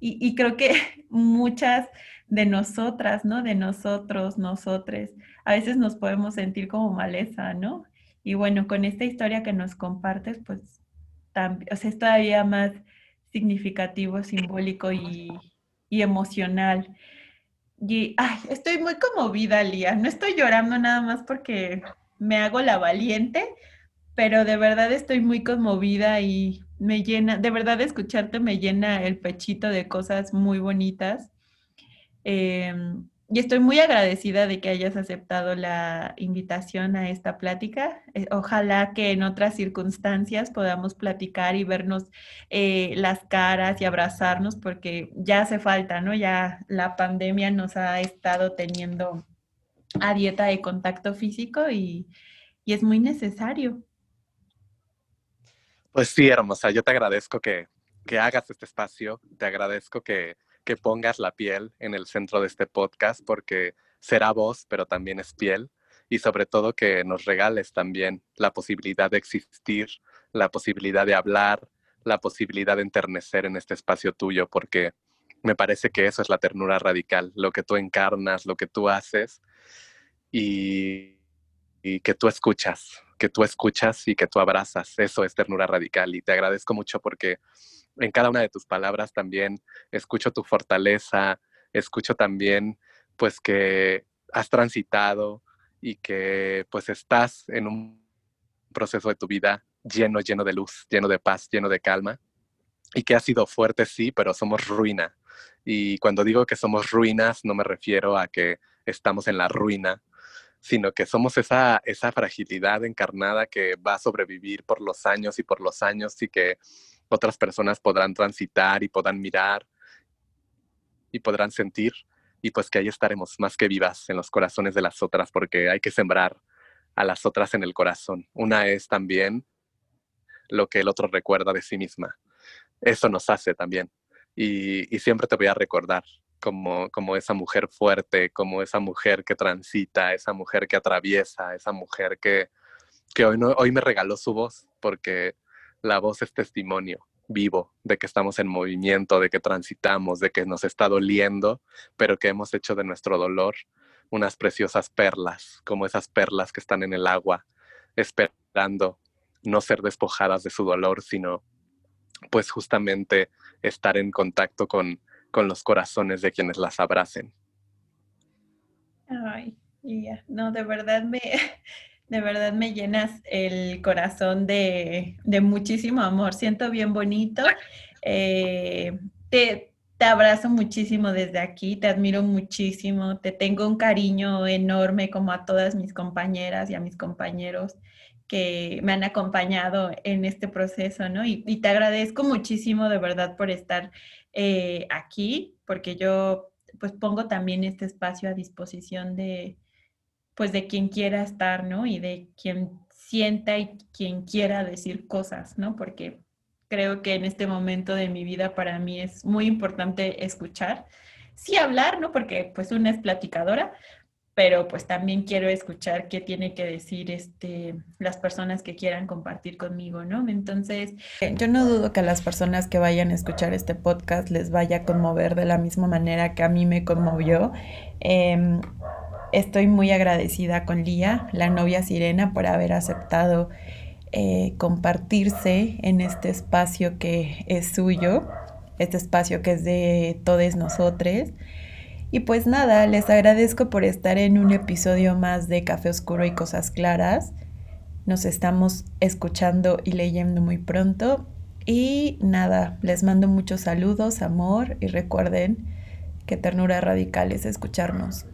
Y, y creo que muchas de nosotras, ¿no? De nosotros, nosotres, a veces nos podemos sentir como maleza, ¿no? Y bueno, con esta historia que nos compartes, pues o sea, es todavía más significativo, simbólico y, emocional. Y ay, estoy muy conmovida, Lía. No estoy llorando nada más porque me hago la valiente, pero de verdad estoy muy conmovida y me llena, de verdad escucharte me llena el pechito de cosas muy bonitas. Em, y estoy muy agradecida de que hayas aceptado la invitación a esta plática. Eh, ojalá que en otras circunstancias podamos platicar y vernos eh, las caras y abrazarnos porque ya hace falta, ¿no? Ya la pandemia nos ha estado teniendo a dieta de contacto físico y, y es muy necesario. Pues sí, hermosa, yo te agradezco que, que hagas este espacio, te agradezco que que pongas la piel en el centro de este podcast porque será voz, pero también es piel y sobre todo que nos regales también la posibilidad de existir, la posibilidad de hablar, la posibilidad de enternecer en este espacio tuyo, porque me parece que eso es la ternura radical, lo que tú encarnas, lo que tú haces y, y que tú escuchas, que tú escuchas y que tú abrazas, eso es ternura radical y te agradezco mucho porque en cada una de tus palabras también escucho tu fortaleza, escucho también pues que has transitado y que pues estás en un proceso de tu vida lleno, lleno de luz, lleno de paz, lleno de calma y que has sido fuerte, sí, pero somos ruina. Y cuando digo que somos ruinas, no me refiero a que estamos en la ruina, sino que somos esa, esa fragilidad encarnada que va a sobrevivir por los años y por los años y que otras personas podrán transitar y podrán mirar y podrán sentir y pues que ahí estaremos más que vivas en los corazones de las otras porque hay que sembrar a las otras en el corazón. Una es también lo que el otro recuerda de sí misma. Eso nos hace también. Y, siempre te voy a recordar como, como esa mujer fuerte, como esa mujer que transita, esa mujer que atraviesa, esa mujer que, que hoy, no, hoy me regaló su voz porque la voz es testimonio vivo de que estamos en movimiento, de que transitamos, de que nos está doliendo, pero que hemos hecho de nuestro dolor unas preciosas perlas, como esas perlas que están en el agua, esperando no ser despojadas de su dolor, sino pues justamente estar en contacto con, con los corazones de quienes las abracen. Ay, no, de verdad me, De verdad me llenas el corazón de, muchísimo amor. Siento bien bonito. Eh, te, te abrazo muchísimo desde aquí, te admiro muchísimo, te tengo un cariño enorme como a todas mis compañeras y a mis compañeros que me han acompañado en este proceso, ¿no? Y, te agradezco muchísimo de verdad por estar eh, aquí, porque yo pues pongo también este espacio a disposición de, pues de quien quiera estar, ¿no? Y de quien sienta y quien quiera decir cosas, ¿no? Porque creo que en este momento de mi vida para mí es muy importante escuchar, sí hablar, ¿no? Porque pues una es platicadora, pero pues también quiero escuchar qué tiene que decir este, las personas que quieran compartir conmigo, ¿no? Entonces, yo no dudo que a las personas que vayan a escuchar este podcast les vaya a conmover de la misma manera que a mí me conmovió. Em, estoy muy agradecida con Lía, la novia Sirena, por haber aceptado eh, compartirse en este espacio que es suyo, este espacio que es de todos nosotros. Y pues nada, les agradezco por estar en un episodio más de Café Oscuro y Cosas Claras. Nos estamos escuchando y leyendo muy pronto. Y nada, les mando muchos saludos, amor y recuerden que ternura radical es escucharnos.